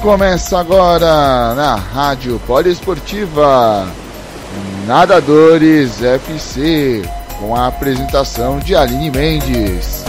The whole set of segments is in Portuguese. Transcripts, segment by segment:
Começa agora na Rádio Poliesportiva Nadadores FC com a apresentação de Aline Mendes.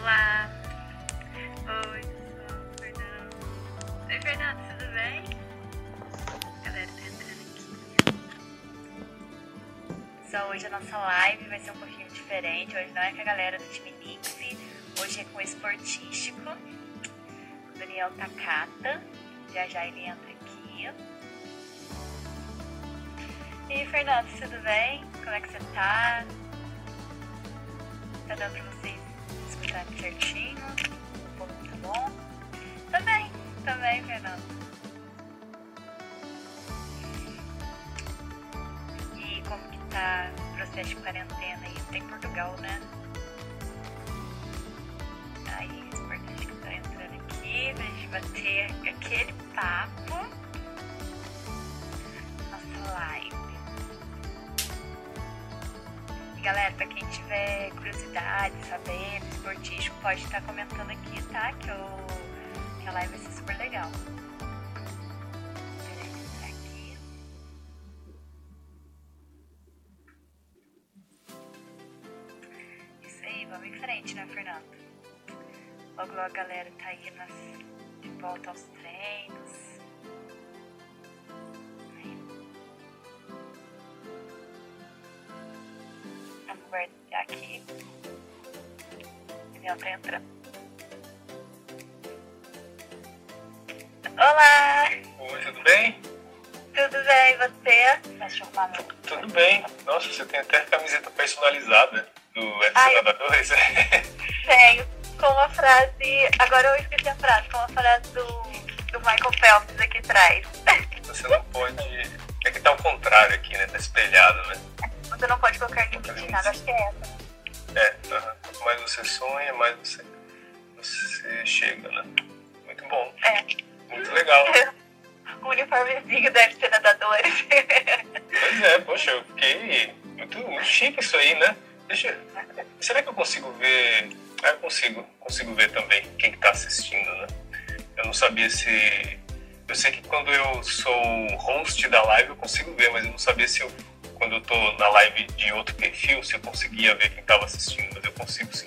Olá! Oi, pessoal, Fernando. Oi, Fernando, tudo bem? Galera, tá entrando aqui. Só hoje a nossa live vai ser um pouquinho diferente. Hoje não é com a galera do time Nix, hoje é com o esportístico, o Daniel Takata. Já já ele entra aqui. E Fernando, tudo bem? Como é que você tá? Tá dando pra escutar certinho? Um pouco muito bom? Também, também, Fernando. E como que tá o processo de quarentena aí? Tem Portugal, né? Aí, o esportista que tá entrando aqui pra gente bater aquele papo. Pra quem tiver curiosidade, saber do esportístico, pode estar comentando aqui, tá? Que, eu, que a live vai ser super legal. Tá entrando. Olá! Oi, tudo bem? Tudo bem, e você? Deixa eu. Tudo bem. Nossa, você tem até camiseta personalizada do FC. Nadadores. Tenho com a frase. Agora eu esqueci a frase, com a frase do, do Michael Phelps aqui atrás. você não pode. É que tá ao contrário aqui, né? Tá espelhado, né? Você não pode colocar limite em nada, acho que é essa. É, aham. Quanto mais você sonha, mais você, você chega, né? Muito bom. É. Muito legal. O uniformezinho deve ser nadadores. Pois é, poxa, eu fiquei muito, muito chique isso aí, né? Deixa. Será que eu consigo ver. Ah, eu consigo, consigo ver também quem que tá assistindo, né? Eu não sabia se. Eu sei que quando eu sou host da live eu consigo ver, mas eu não sabia se eu, quando eu tô na live de outro perfil, se eu conseguia ver quem tava assistindo, consigo sim.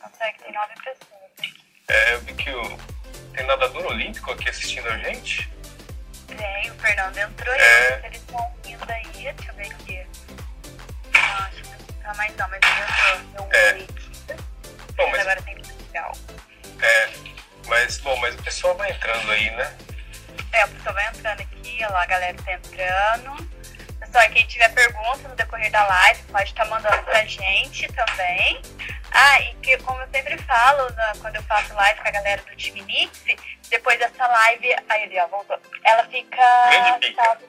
Consegue, tem nove pessoas aqui. É, eu vi que o, tem nadador olímpico aqui assistindo a gente. Tem, o Fernando entrou aí. É. Eles estão vindo aí, deixa eu ver aqui. Ah, acho que não tá mais não, mas ele entrou. Eu É. Bom, Mas mas agora tem Portugal. É, mas, bom, mas o pessoal vai entrando aí, né? É, o pessoal vai entrando aqui, olha lá, a galera tá entrando. Pessoal, quem tiver pergunta no decorrer da live, pode estar mandando pra gente também. Ah, e que como eu sempre falo, na- quando eu faço live com a galera do time Nix, depois dessa live, aí ele, ó, voltou, ela fica. Salva-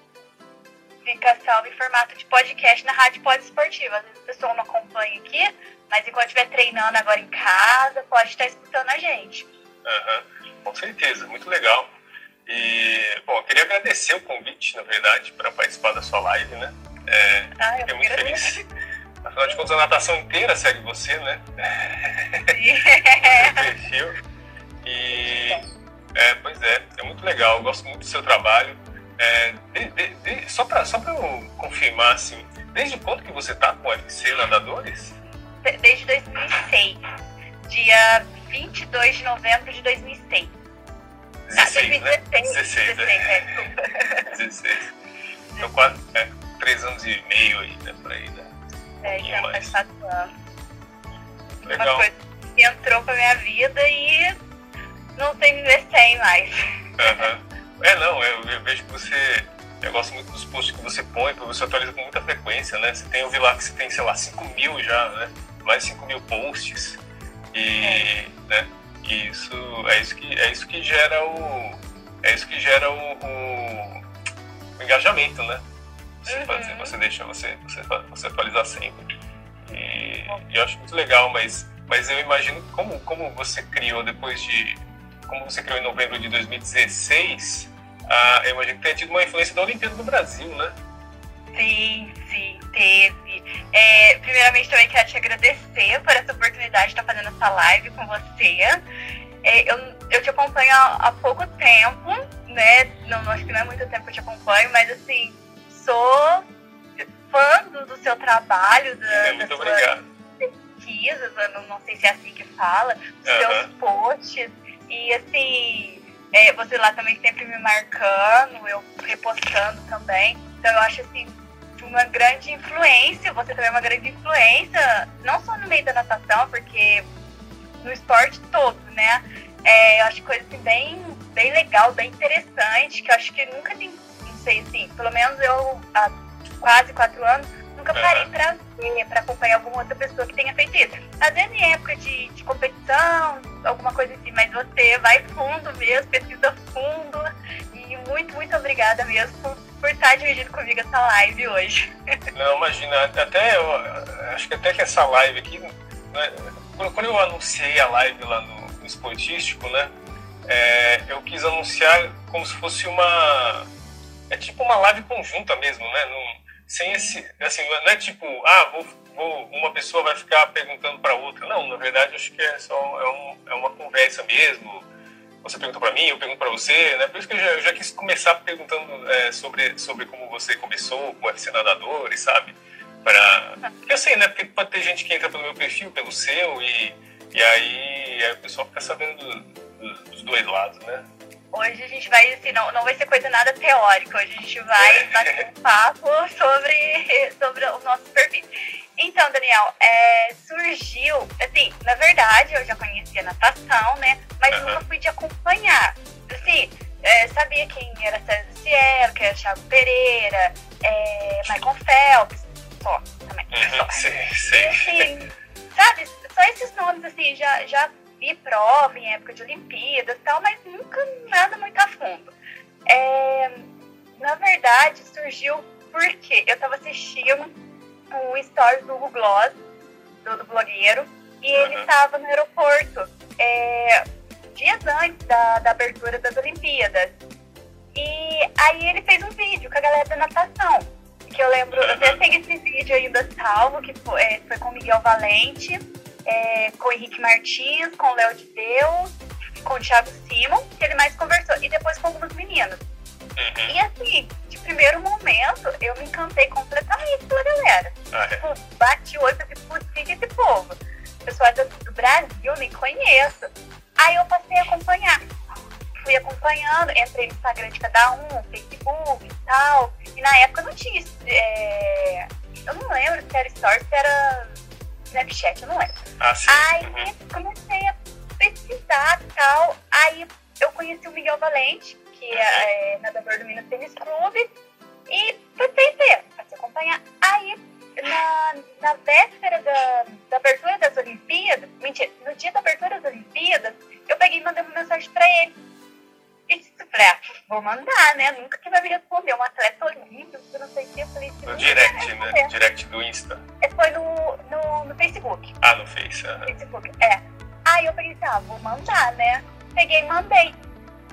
fica salvo em formato de podcast na Rádio Pode Esportiva. Às vezes o pessoal não acompanha aqui, mas enquanto estiver treinando agora em casa, pode estar escutando a gente. Uhum, com certeza, muito legal. E, bom, eu queria agradecer o convite, na verdade, para participar da sua live, né? É, ah, fiquei muito feliz. Afinal de contas, a natação inteira segue você, né? perfil. E, é, pois é, é muito legal, eu gosto muito do seu trabalho. É, de, de, de, só para só eu confirmar, assim, desde quando que você tá com o UFC Nadadores? Desde 2006, dia 22 de novembro de 2006. 16, ah, 2016, né? 16, 16, é. 16. Então, quase é, três anos e meio aí, né, por aí, né? É, então faz quatro anos. Legal. Uma coisa que entrou pra minha vida e não tem me sem mais. Uhum. É, não, eu, eu, vejo que você. Eu gosto muito dos posts que você põe, porque você atualiza com muita frequência, né? Você tem, eu vi lá que você tem, sei lá, 5 mil já, né? Mais de 5 mil posts. E, é. né? E isso é isso que é isso que gera o é isso que gera o, o, o engajamento, né? Você, uhum. fazer, você deixa você, você você atualizar sempre. E, e, eu acho muito legal, mas mas eu imagino como como você criou depois de como você criou em novembro de 2016, ah, eu imagino que tenha tido uma influência da Olimpíada do Brasil, né? Sim, sim, teve. É, primeiramente, também quero te agradecer por essa oportunidade de estar fazendo essa live com você. É, eu, eu te acompanho há, há, pouco tempo, né? Não, acho que não é muito tempo que eu te acompanho, mas assim, sou fã do, do seu trabalho, da, muito obrigado. pesquisas, não, não sei se é assim que fala, dos uhum. seus posts. E assim, é, você lá também sempre me marcando, eu repostando também. Então eu acho assim, uma grande influência, você também é uma grande influência, não só no meio da natação, porque no esporte todo, né? É, eu acho coisa assim, bem, bem legal, bem interessante, que eu acho que nunca tem, não sei assim, pelo menos eu há quase quatro anos, nunca parei para ver, para acompanhar alguma outra pessoa que tenha feito isso. Às vezes em época de, de competição, alguma coisa assim, mas você vai fundo mesmo, pesquisa fundo, e muito, muito obrigada mesmo por, estar dividindo comigo essa live hoje. Não, imagina, até eu acho que até que essa live aqui, né, quando eu anunciei a live lá no, no Esportístico, né, é, eu quis anunciar como se fosse uma. É tipo uma live conjunta mesmo, né? Sem esse. Assim, não é tipo, ah, vou, vou, uma pessoa vai ficar perguntando para outra. Não, na verdade, acho que é só é, um, é uma conversa mesmo. Você pergunta para mim, eu pergunto para você, né? Por isso que eu já, eu já quis começar perguntando é, sobre, sobre como você começou com o UFC Nadadores, sabe? Pra... Porque eu sei, né? Porque pode ter gente que entra pelo meu perfil, pelo seu, e, e aí, aí o pessoal fica sabendo do, do, dos dois lados, né? Hoje a gente vai, assim, não, não vai ser coisa nada teórica, hoje a gente vai bater um papo sobre, sobre os nossos perfis. Então, Daniel, é, surgiu, assim, na verdade eu já conhecia natação, né? Mas uhum. nunca fui de acompanhar. Assim, é, sabia quem era César Cielo, que era Thiago Pereira, é, Michael Phelps, só também. Uhum, só. Sim, sim. E, assim, sabe, só esses nomes, assim, já, já vi prova em época de Olimpíadas e tal, mas nunca nada muito a fundo. É, na verdade, surgiu porque eu estava assistindo um stories do Hugo Gloss, do, do blogueiro, e ele estava no aeroporto é, dias antes da, da abertura das Olimpíadas. E aí ele fez um vídeo com a galera da natação. Que eu lembro, eu até tenho esse vídeo ainda salvo, que foi, é, foi com o Miguel Valente é, com o Henrique Martins, com o Léo de Deus, com o Thiago Simon, que ele mais conversou, e depois com alguns meninos. Uhum. E assim, primeiro momento, eu me encantei completamente pela galera. Ah, é. Tipo, bati o olho e falei, putz, que esse povo? Pessoal do, do Brasil, nem conheço. Aí eu passei a acompanhar. Fui acompanhando, entrei no Instagram de cada um, Facebook e tal. E na época não tinha. É... Eu não lembro se era Stories, se era Snapchat, eu não lembro. Ah, sim. Aí uhum. comecei a pesquisar e tal. Aí eu conheci o Miguel Valente, que é, é nadador do Minas Tênis Clube, e passei ver, passei acompanhar. Aí, na, na véspera da, da abertura das Olimpíadas, mentira, no dia da abertura das Olimpíadas, eu peguei e mandei uma mensagem pra ele. E disse, Falei, ah, vou mandar, né? Nunca que vai me responder. Um atleta olímpico, não sei o que. Eu falei, no direct, né? Direct do Insta. É, foi no, no, no Facebook. Ah, no Face. Uhum. Facebook, é. Aí eu pensei, ah, vou mandar, né? Peguei e mandei.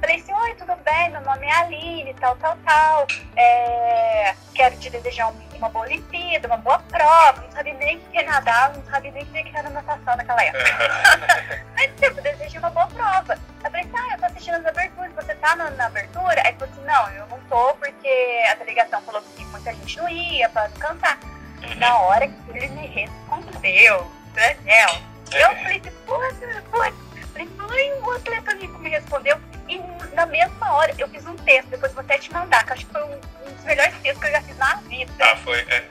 Falei assim, oi, tudo bem? Meu nome é Aline, tal, tal, tal. É, quero te desejar uma boa Olimpíada, uma boa prova. Não sabia nem o que nadar, não sabia nem o que era natação naquela época. Mas, tipo, desejei uma boa prova. Eu falei assim, ah, eu tô assistindo as aberturas, você tá na, na abertura? Aí falou assim, não, eu não tô porque a delegação falou que muita gente não ia pra descansar. Na hora que ele me respondeu, Daniel, eu falei assim, puta, puta. Falei, mãe, o atleta me respondeu e na mesma hora eu fiz um texto, depois vou até te mandar, que acho que foi um, um dos melhores textos que eu já fiz na vida. Ah, foi, é.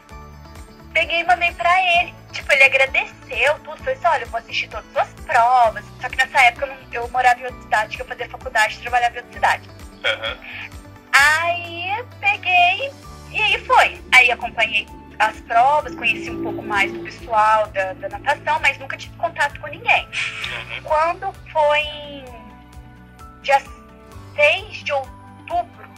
Peguei e mandei pra ele. Tipo, ele agradeceu tudo. Falei assim, olha, eu vou assistir todas as suas provas. Só que nessa época eu, não, eu morava em outra cidade, que eu fazia faculdade e trabalhava em outra cidade. Uhum. Aí peguei e aí foi. Aí acompanhei as provas, conheci um pouco mais do pessoal da, da natação, mas nunca tive contato com ninguém. Uhum. Quando foi em dia 6 de outubro,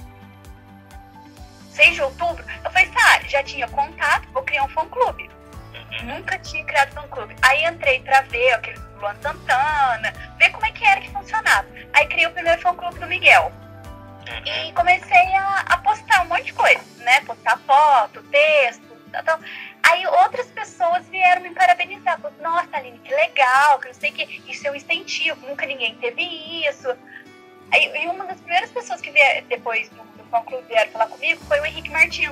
6 de outubro, eu falei, tá, já tinha contato, vou criar um fã-clube. Uhum. Nunca tinha criado fã-clube. Aí entrei pra ver aquele Luan Santana, ver como é que era que funcionava. Aí criei o primeiro fã-clube do Miguel. Uhum. E comecei a, a postar um monte de coisa, né? Postar foto, texto, tal, tal. Aí outras pessoas vieram me parabenizar. Falaram, Nossa, Aline, que legal, que não sei o que. Isso é um incentivo, nunca ninguém teve isso. Aí, e uma das primeiras pessoas que vieram, depois do, do fã clube vieram falar comigo foi o Henrique Martins,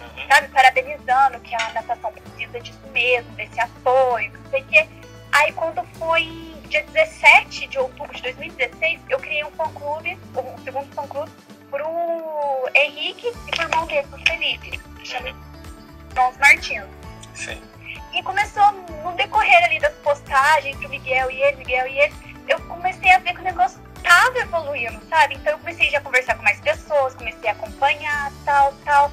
Uhum. sabe? Parabenizando que a natação precisa disso mesmo, desse apoio, não sei o quê. Aí quando foi dia 17 de outubro de 2016, eu criei um fã-clube, um segundo fã-clube, pro Henrique e pro irmão dele, pro Felipe, que chama Irmãos Martins. Sim. E começou no decorrer ali das postagens do Miguel e ele, Miguel e ele, eu comecei a ver que o negócio tava evoluindo, sabe? Então eu comecei já a conversar com mais pessoas, comecei a acompanhar, tal, tal.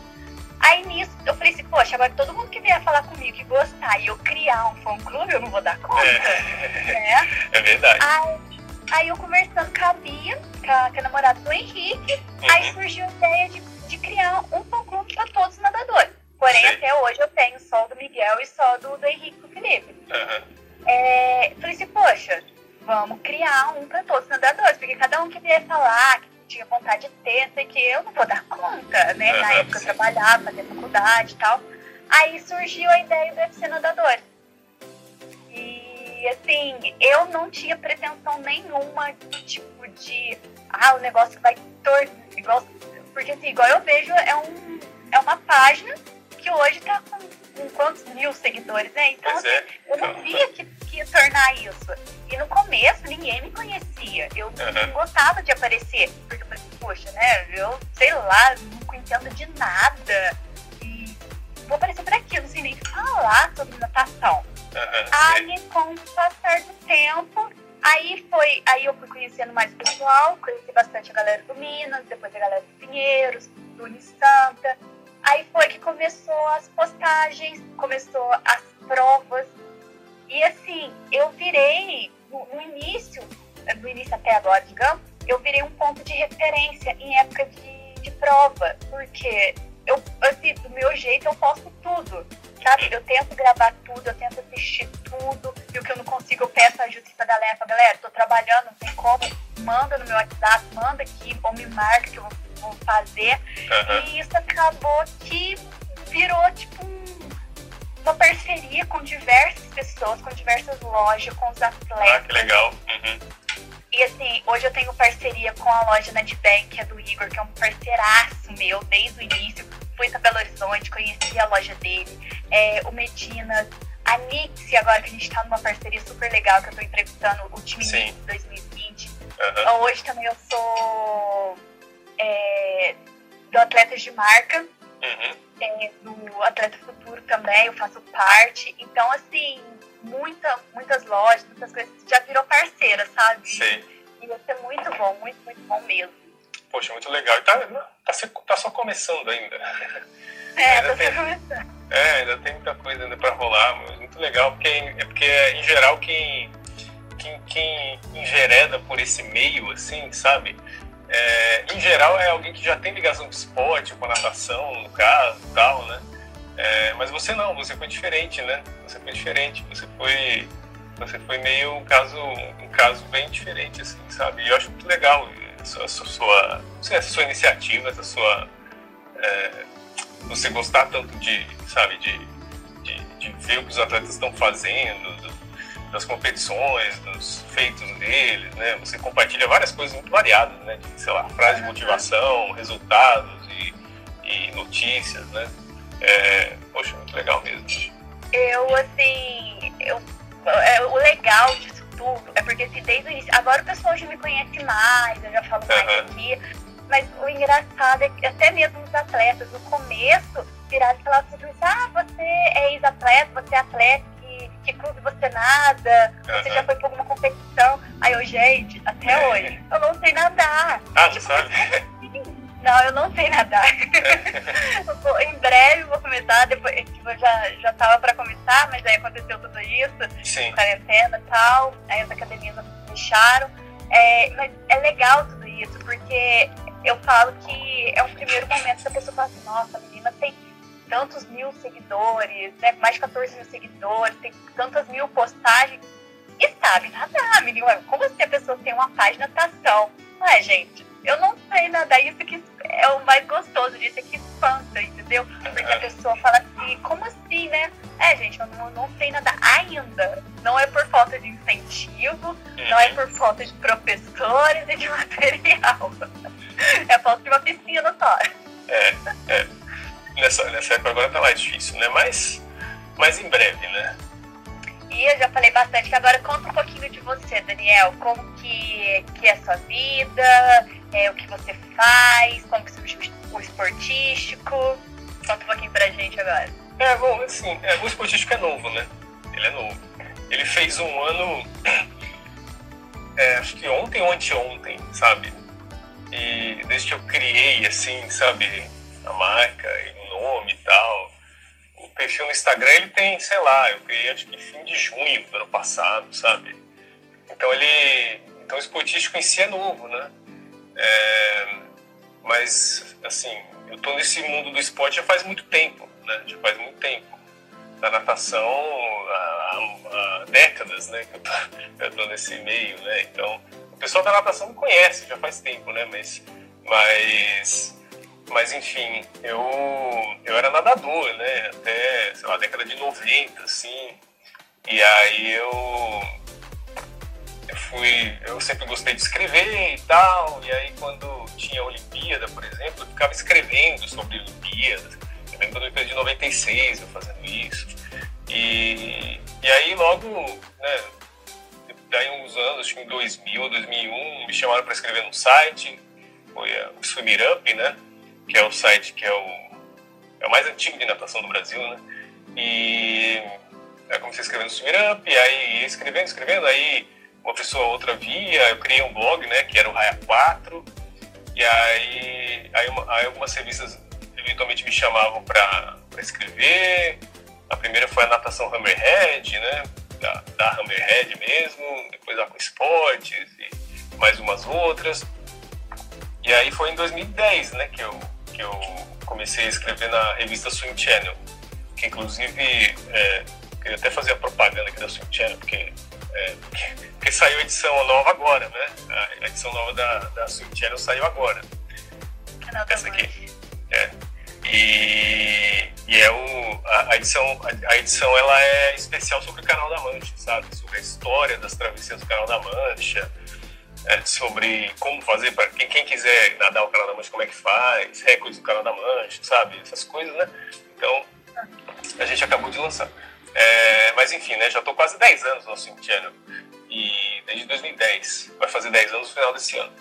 Aí nisso eu falei assim, poxa, agora todo mundo que vier falar comigo que gostar e eu criar um fã clube, eu não vou dar conta. né? É verdade. Aí, aí eu conversando com a Bia, com a, com a namorada do Henrique, aí Uhum. surgiu a ideia de, de criar um fã clube para todos os nadadores. Porém, Sim. até hoje eu tenho só o do Miguel e só do, do Henrique e do Felipe. Uhum. É, falei assim, poxa, vamos criar um para todos os nadadores, porque cada um que vier falar que tinha vontade de ter, sei que eu não vou dar conta, né? Na época eu trabalhava, fazia faculdade e tal. Aí surgiu a ideia do UFC Nadador. E assim, eu não tinha pretensão nenhuma tipo de ah, o negócio vai tornar igual. Porque assim, igual eu vejo, é, um, é uma página que hoje tá com, com quantos mil seguidores, né? Então, Pois é. eu não via que, tornar isso. E no começo ninguém me conhecia. Eu Uhum. gostava de aparecer. Porque eu falei, poxa, né? Eu sei lá, não entendo de nada. E vou aparecer por aqui, eu não sei nem falar sobre natação. Uhum. Aí, com o passar do tempo, aí foi. Aí eu fui conhecendo mais o pessoal, conheci bastante a galera do Minas, depois a galera do Pinheiros, do Unisanta. Aí foi que começou as postagens, começou as provas. E assim, eu virei, no, no início, do início até agora, digamos, eu virei um ponto de referência em época de, de prova. Porque eu, assim, do meu jeito eu posto tudo. Sabe? Eu tento gravar tudo, eu tento assistir tudo. E o que eu não consigo, eu peço ajuda pra galera. Falo, galera, tô trabalhando, não tem como. Manda no meu WhatsApp, manda aqui, ou me marca que eu vou, vou fazer. Uhum. E isso acabou que virou tipo um- uma parceria com diversas pessoas, com diversas lojas, com os Ah, atletas. que legal. Uhum. E assim, hoje eu tenho parceria com a loja Netbank, que é do Igor, que é um parceiraço meu desde o início. Fui pra Belo Horizonte, conheci a loja dele, é, o Medinas, a Nixie, agora que a gente tá numa parceria super legal, que eu tô entrevistando o time. Nixie 2020. Uhum. Hoje também eu sou é, do Atletas de Marca, Uhum. é, do Atleta Futuro também, eu faço parte. Então, assim, muita, muitas lojas, muitas coisas, já virou parceira, sabe? Sim. E isso é muito bom, muito, muito bom mesmo. Poxa, muito legal. E tá, tá, tá só começando ainda. É, Ainda tô tem- começando. É, ainda tem muita coisa ainda pra rolar, mas muito legal, porque é porque em geral quem, quem, quem envereda por esse meio, assim, sabe? É, em geral é alguém que já tem ligação com esporte, com a natação, no caso, tal, né? É, mas você não, você foi diferente, né? Você foi diferente, você foi, você foi meio um caso, um caso bem diferente, assim, sabe? E eu acho muito legal essa sua, sua, essa sua iniciativa, essa sua, é, você gostar tanto de, sabe, de, de, de ver o que os atletas estão fazendo, das competições, dos feitos deles, né? Você compartilha várias coisas muito variadas, né? De, sei lá, frases de motivação, resultados e, e notícias, né? É, poxa, muito legal mesmo. Eu, assim, eu, é, o legal disso tudo é porque assim, desde o início, agora o pessoal já me conhece mais, eu já falo mais uhum. aqui, mas o engraçado é que até mesmo os atletas, no começo, viraram e falavam assim, ah, você é ex-atleta, você é atleta, que clube você nada, você uhum. já foi pra alguma competição. Aí eu, gente, até é. hoje, eu não sei nadar. Ah, tipo, sabe? Não, eu não sei nadar. vou, em breve vou começar, depois, tipo, eu já, já tava pra começar, mas aí aconteceu tudo isso, Sim. quarentena e tal, aí as academias fecharam. É, mas é legal tudo isso, porque eu falo que é um primeiro momento que a pessoa fala assim, nossa, a menina tem tantos mil seguidores, né? Mais de 14 mil seguidores, tem tantas mil postagens. E sabe nadar, menina. Como assim a pessoa tem uma página natação? Não é, gente? Eu não sei nadar. Isso que é o mais gostoso disso, é que espanta, entendeu? Porque a pessoa fala assim, como assim, né? É, gente, eu não, não sei nadar ainda. Não é por falta de incentivo, não é por falta de professores e de material. É falta de uma piscina só. É, é nessa, nessa época agora tá mais difícil, né? Mas, mas em breve, né? E eu já falei bastante, agora conta um pouquinho de você, Daniel. Como que, que é a sua vida, é, o que você faz, como que surgiu o esportístico. Conta um pouquinho pra gente agora. É, bom, assim, é, o esportístico é novo, né? Ele é novo. Ele fez um ano, é, acho que ontem ou anteontem, sabe? E desde que eu criei, assim, sabe, a marca e nome e tal. O perfil no Instagram ele tem, sei lá, eu criei acho que fim de junho do ano passado, sabe? Então ele. Então o esportístico em si é novo, né? É, mas, assim, eu tô nesse mundo do esporte já faz muito tempo, né? Já faz muito tempo. Da natação há, há décadas, né? Que eu tô, eu tô nesse meio, né? Então, o pessoal da natação me conhece já faz tempo, né? Mas, mas mas enfim, eu, eu era nadador, né? Até, sei lá, década de 90, assim. E aí eu, eu fui. Eu sempre gostei de escrever e tal. E aí quando tinha Olimpíada, por exemplo, eu ficava escrevendo sobre Olimpíadas. Eu lembro da Olimpíada de 96 eu fazendo isso. E, e aí logo, né? Daí uns anos, acho que em 2000, 2001, me chamaram para escrever no site. Foi o Swimmer Up, né? Que é o site que é o, é o mais antigo de natação do Brasil, né? E aí comecei a escrever no Swim Up, e aí escrevendo, escrevendo, aí uma pessoa ou outra via, eu criei um blog, né, que era o Raia 4, e aí, aí, aí algumas revistas eventualmente me chamavam para escrever, a primeira foi a natação Hammerhead, né, da, da Hammerhead mesmo, depois a com esportes e mais umas outras, e aí foi em 2010, né, que eu que eu comecei a escrever na revista Swing Channel, que inclusive é, queria até fazer a propaganda aqui da Swing Channel, porque, é, porque, saiu a edição nova agora, né? A edição nova da, da Swing Channel saiu agora. Canal Essa aqui. É. E, e é o, a, a, edição, a, a, edição ela é especial sobre o Canal da Mancha, sabe? Sobre a história das travessias do Canal da Mancha, é, sobre como fazer para quem, quem, quiser nadar o Canal da Mancha, como é que faz, recordes do Canal da Mancha, sabe? Essas coisas, né? Então, a gente acabou de lançar. É, mas enfim, né? Já estou quase 10 anos no Swim Channel. E desde 2010. Vai fazer 10 anos no final desse ano.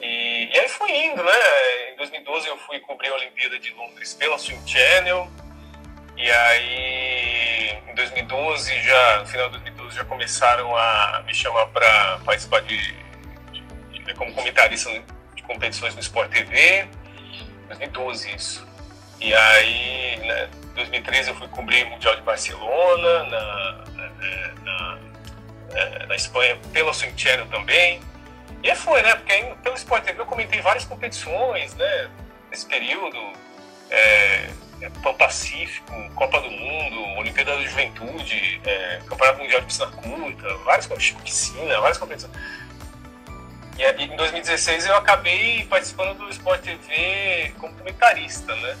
E, e aí foi indo, né? Em 2012 eu fui cobrir a Olimpíada de Londres pela Swim Channel. E aí, em 2012, já, no final de 2012, já começaram a me chamar para participar de como comentarista de competições no Sport TV, 2012 isso. E aí, né, em 2013 eu fui cobrir o Mundial de Barcelona, na, na, na, na Espanha, pela Swing também. E foi, né? Porque aí, pelo Sport TV eu comentei várias competições, né? Nesse período. É, é, Pan Pacífico, Copa do Mundo, Olimpíada da Juventude, é, Campeonato Mundial de Piscina Curta, várias piscina, várias competições. E em 2016 eu acabei participando do Sport TV como comentarista, né?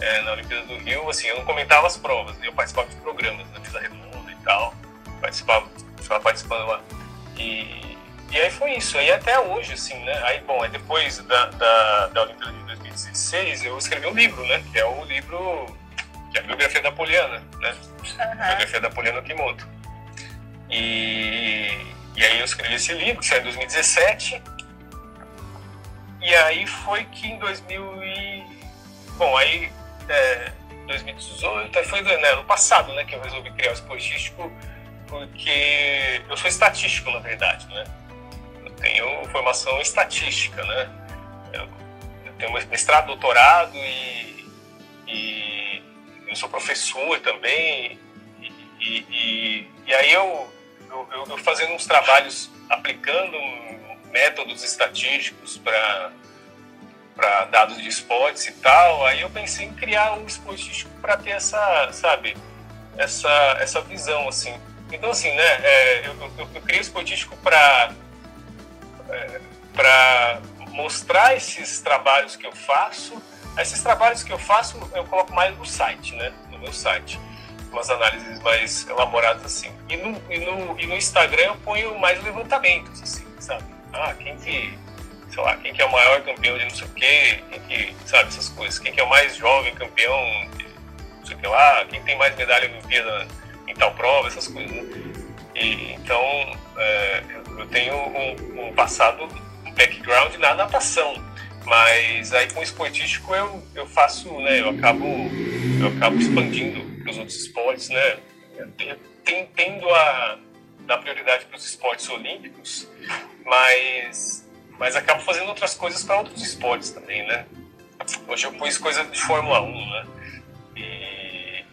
É, na Olimpíada do Rio, assim, eu não comentava as provas, eu participava de programas, né? Fiz a redonda e tal, participava, ficava participando lá. E, e aí foi isso, aí até hoje, assim, né? Aí, bom, aí depois da, da, da Olimpíada de 2016 eu escrevi um livro, né? Que é o livro, que é a biografia da Poliana, né? Uhum. A biografia da Poliana Kimoto. E e aí eu escrevi esse livro, que saiu em 2017. E aí foi que em 2000 e... Bom, aí... É, 2018, aí foi né, ano passado, né, que eu resolvi criar o esportístico, porque eu sou estatístico, na verdade, né? Eu tenho formação em estatística, né? Eu, eu tenho mestrado, doutorado e, e eu sou professor também. E, e, e, e aí eu eu, eu, fazendo uns trabalhos aplicando métodos estatísticos para para dados de esportes e tal, aí eu pensei em criar um esportístico para ter essa, sabe, essa, essa visão, assim. Então, assim, né, é, eu, eu, eu criei o esportístico para é, para mostrar esses trabalhos que eu faço. Esses trabalhos que eu faço, eu coloco mais no site, né, no meu site umas análises mais elaboradas assim. E no, e no, e no Instagram eu ponho mais levantamentos, assim, sabe? Ah, quem que, sei lá, quem que é o maior campeão de não sei o quê, quem que, sabe, essas coisas. Quem que é o mais jovem campeão de não sei o que lá, quem tem mais medalha Olimpíada em tal prova, essas coisas, né? E, então, é, eu tenho um, um passado, um background na natação, mas aí com o esportístico eu, eu faço, né, eu acabo, eu acabo expandindo para os outros esportes, né? Tendo a dar prioridade para os esportes olímpicos, mas, mas acabo fazendo outras coisas para outros esportes também, né? Hoje eu pus coisa de Fórmula 1, né? E,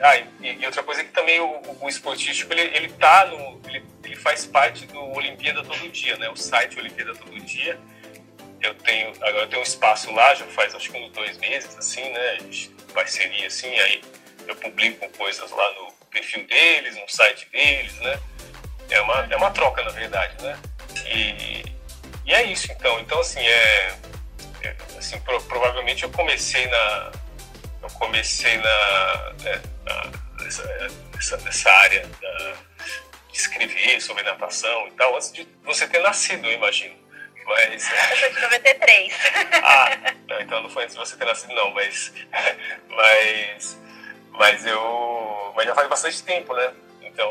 ah, e, e outra coisa é que também o, o esportístico, ele, ele tá no... Ele, ele faz parte do Olimpíada Todo Dia, né? O site Olimpíada Todo Dia. Eu tenho... Agora eu tenho um espaço lá, já faz acho que uns dois meses, assim, né? Parceria, assim, aí eu publico coisas lá no perfil deles, no site deles, né? É uma, é uma troca, na verdade, né? E, e é isso, então. Então, assim, é, é assim, pro, provavelmente eu comecei na eu comecei na, né, na nessa, nessa, área da, de escrever sobre natação e tal, antes de você ter nascido, eu imagino. Mas... Eu sou de 93. ah, não, então não foi antes de você ter nascido, não, mas, mas mas eu. Mas já faz bastante tempo, né? Então,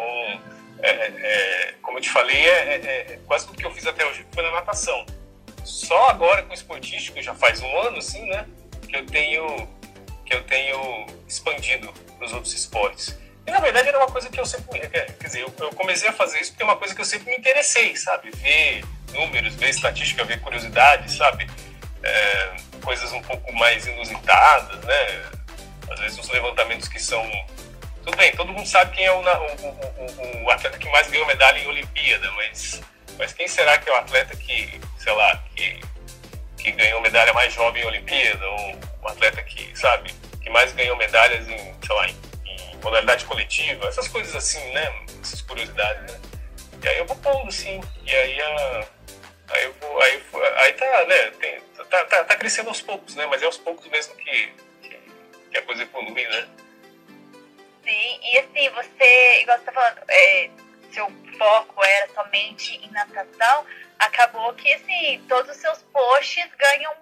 é, é, é como eu te falei, é, é, é, quase tudo que eu fiz até hoje foi na natação. Só agora com o esportístico, já faz um ano, assim, né? Que eu tenho, que eu tenho expandido para os outros esportes. E na verdade era uma coisa que eu sempre. Quer dizer, eu, comecei a fazer isso porque é uma coisa que eu sempre me interessei, sabe? Ver números, ver estatística, ver curiosidade, sabe? É, coisas um pouco mais inusitadas, né? às vezes os levantamentos que são. Tudo bem, todo mundo sabe quem é o, o, o, o atleta que mais ganhou medalha em Olimpíada, mas, mas quem será que é o atleta que, sei lá, que, que ganhou medalha mais jovem em Olimpíada? Ou o atleta que, sabe, que mais ganhou medalhas em, sei lá, em, em modalidade coletiva? Essas coisas assim, né? Essas curiosidades, né? E aí eu vou pondo, assim, e aí a. Aí, eu vou, aí, aí tá, né? Tem, tá, tá, tá crescendo aos poucos, né? Mas é aos poucos mesmo que, que a coisa evolui, né? Sim, e assim, você, igual você tá falando, é, seu foco era somente em natação, acabou que, assim, todos os seus posts ganham,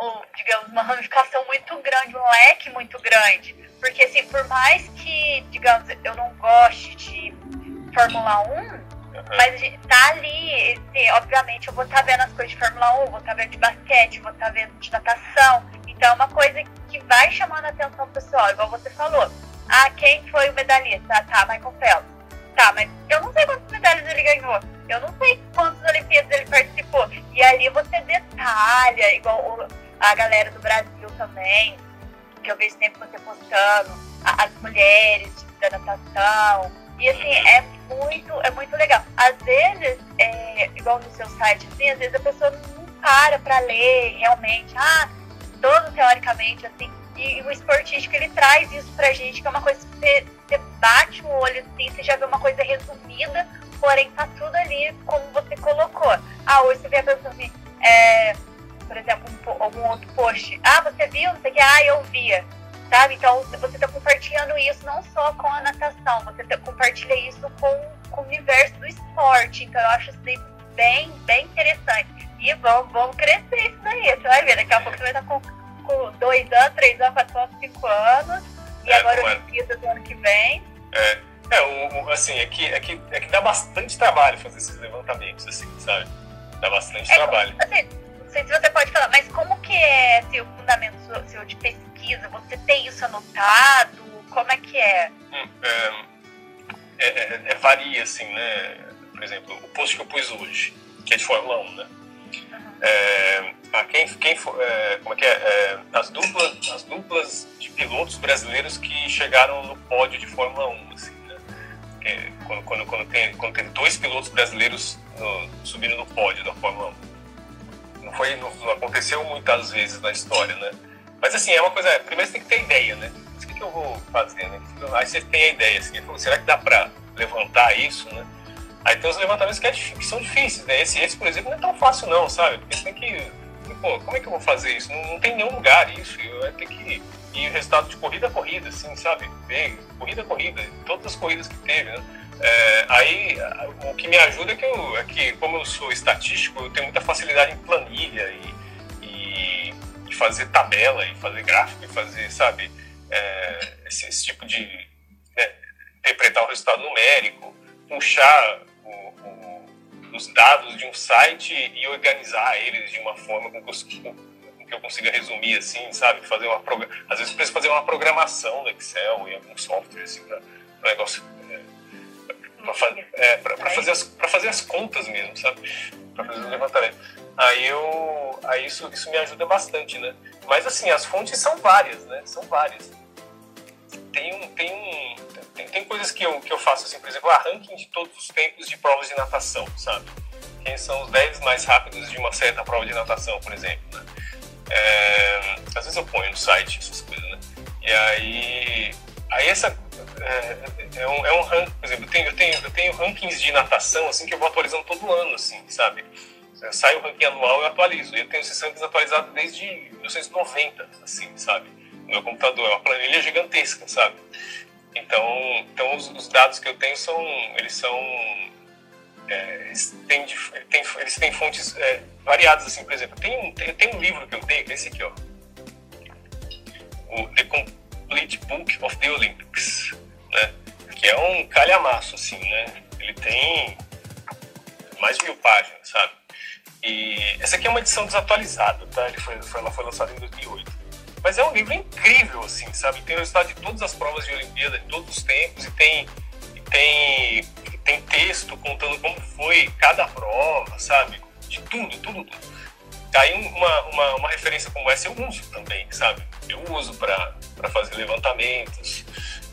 um, digamos, uma ramificação muito grande, um leque muito grande. Porque, assim, por mais que, digamos, eu não goste de Fórmula 1, uhum. mas tá ali, assim, obviamente eu vou estar tá vendo as coisas de Fórmula 1, vou estar tá vendo de basquete, vou estar tá vendo de natação. Então é uma coisa que vai chamando a atenção pessoal, igual você falou. Ah, quem foi o medalhista? Ah, tá, Michael Phelps. Tá, mas eu não sei quantas medalhas ele ganhou. Eu não sei quantas Olimpíadas ele participou. E ali você detalha, igual a galera do Brasil também, que eu vejo sempre você postando, as mulheres da natação. E assim, é muito, é muito legal. Às vezes, é, igual no seu site, assim, às vezes a pessoa não para para ler realmente, ah, todo teoricamente, assim, e, e o esportístico ele traz isso pra gente, que é uma coisa que você, você bate o olho assim, você já vê uma coisa resumida, porém tá tudo ali como você colocou. Ah, hoje você vê a pessoa assim, é, por exemplo, um, algum outro post, ah, você viu, não sei o que, ah, eu via sabe? Então você está compartilhando isso não só com a natação, você tá, compartilha isso com, com, o universo do esporte. Então eu acho isso bem, bem interessante. E vamos, vamos crescer isso daí. Você vai ver, daqui a pouco você vai estar com, com dois anos, três anos, quatro anos, cinco anos. E é, agora o Olimpíada do ano que vem. É, é o, o, assim, é que, é, que, é que dá bastante trabalho fazer esses levantamentos, assim, sabe? Dá bastante é, trabalho. Assim, sei se você pode falar, mas como que é o fundamento seu de pesquisa? Você tem isso anotado? Como é que é? Hum, é, é, é, é, varia, assim, né? Por exemplo, o post que eu pus hoje, que é de Fórmula 1, né? Uhum. É, ah, quem, quem é, como é que é? é? as, duplas, as duplas de pilotos brasileiros que chegaram no pódio de Fórmula 1, assim, né? quando, quando, quando, tem, quando tem dois pilotos brasileiros no, subindo no pódio da Fórmula 1. Foi, não, aconteceu muitas vezes na história, né? Mas assim, é uma coisa. Primeiro você tem que ter ideia, né? O que, que eu vou fazer, né? Aí você tem a ideia, assim, será que dá pra levantar isso, né? Aí tem os levantamentos que, é, que são difíceis, né? Esse, esse, por exemplo, não é tão fácil não, sabe? Porque você tem que. Pô, como é que eu vou fazer isso? Não, não tem nenhum lugar isso. Eu ter que ir o resultado de corrida a corrida, assim, sabe? Ver, corrida a corrida, todas as corridas que teve, né? É, aí o que me ajuda é que, eu, é que, como eu sou estatístico, eu tenho muita facilidade em planilha e de fazer tabela e fazer gráfico e fazer, sabe, é, esse, esse, tipo de né, interpretar o resultado numérico, puxar o, o, os dados de um site e organizar eles de uma forma com que, eu, consiga resumir, assim, sabe, fazer uma às vezes preciso fazer uma programação no Excel em algum software assim para um negócio para fazer, é, fazer, as, fazer as contas mesmo, sabe? Para fazer o levantamento. Aí, eu, aí isso, isso me ajuda bastante, né? Mas assim, as fontes são várias, né? São várias. Tem, um, tem, um, tem, tem coisas que eu, que eu faço, assim, por exemplo, a ranking de todos os tempos de provas de natação, sabe? Quem são os 10 mais rápidos de uma certa prova de natação, por exemplo, né? É, às vezes eu ponho no site essas coisas, né? E aí, aí essa, é, é, um, é um ranking, por exemplo, eu tenho, eu, tenho, eu tenho rankings de natação assim que eu vou atualizando todo ano, assim, sabe? Sai o ranking anual eu atualizo. Eu tenho esses rankings atualizados desde 1990, assim, sabe? No meu computador. É uma planilha gigantesca, sabe? Então, então os, os dados que eu tenho são, eles são, é, eles, têm, eles têm fontes é, variadas, assim, por exemplo, tem tem, tem um livro que eu tenho, que é esse aqui, ó, o The Complete Book of the Olympics, né? Que é um calhamaço, assim, né? Ele tem mais de mil páginas, sabe? E essa aqui é uma edição desatualizada, tá? Ele foi, foi, ela foi lançada em 2008. Mas é um livro incrível, assim, sabe? Tem o resultado de todas as provas de Olimpíada, de todos os tempos, e tem, e tem, tem texto contando como foi cada prova, sabe? De tudo, tudo, tudo. Aí uma, uma, uma referência como essa eu uso também, sabe? Eu uso para fazer levantamentos.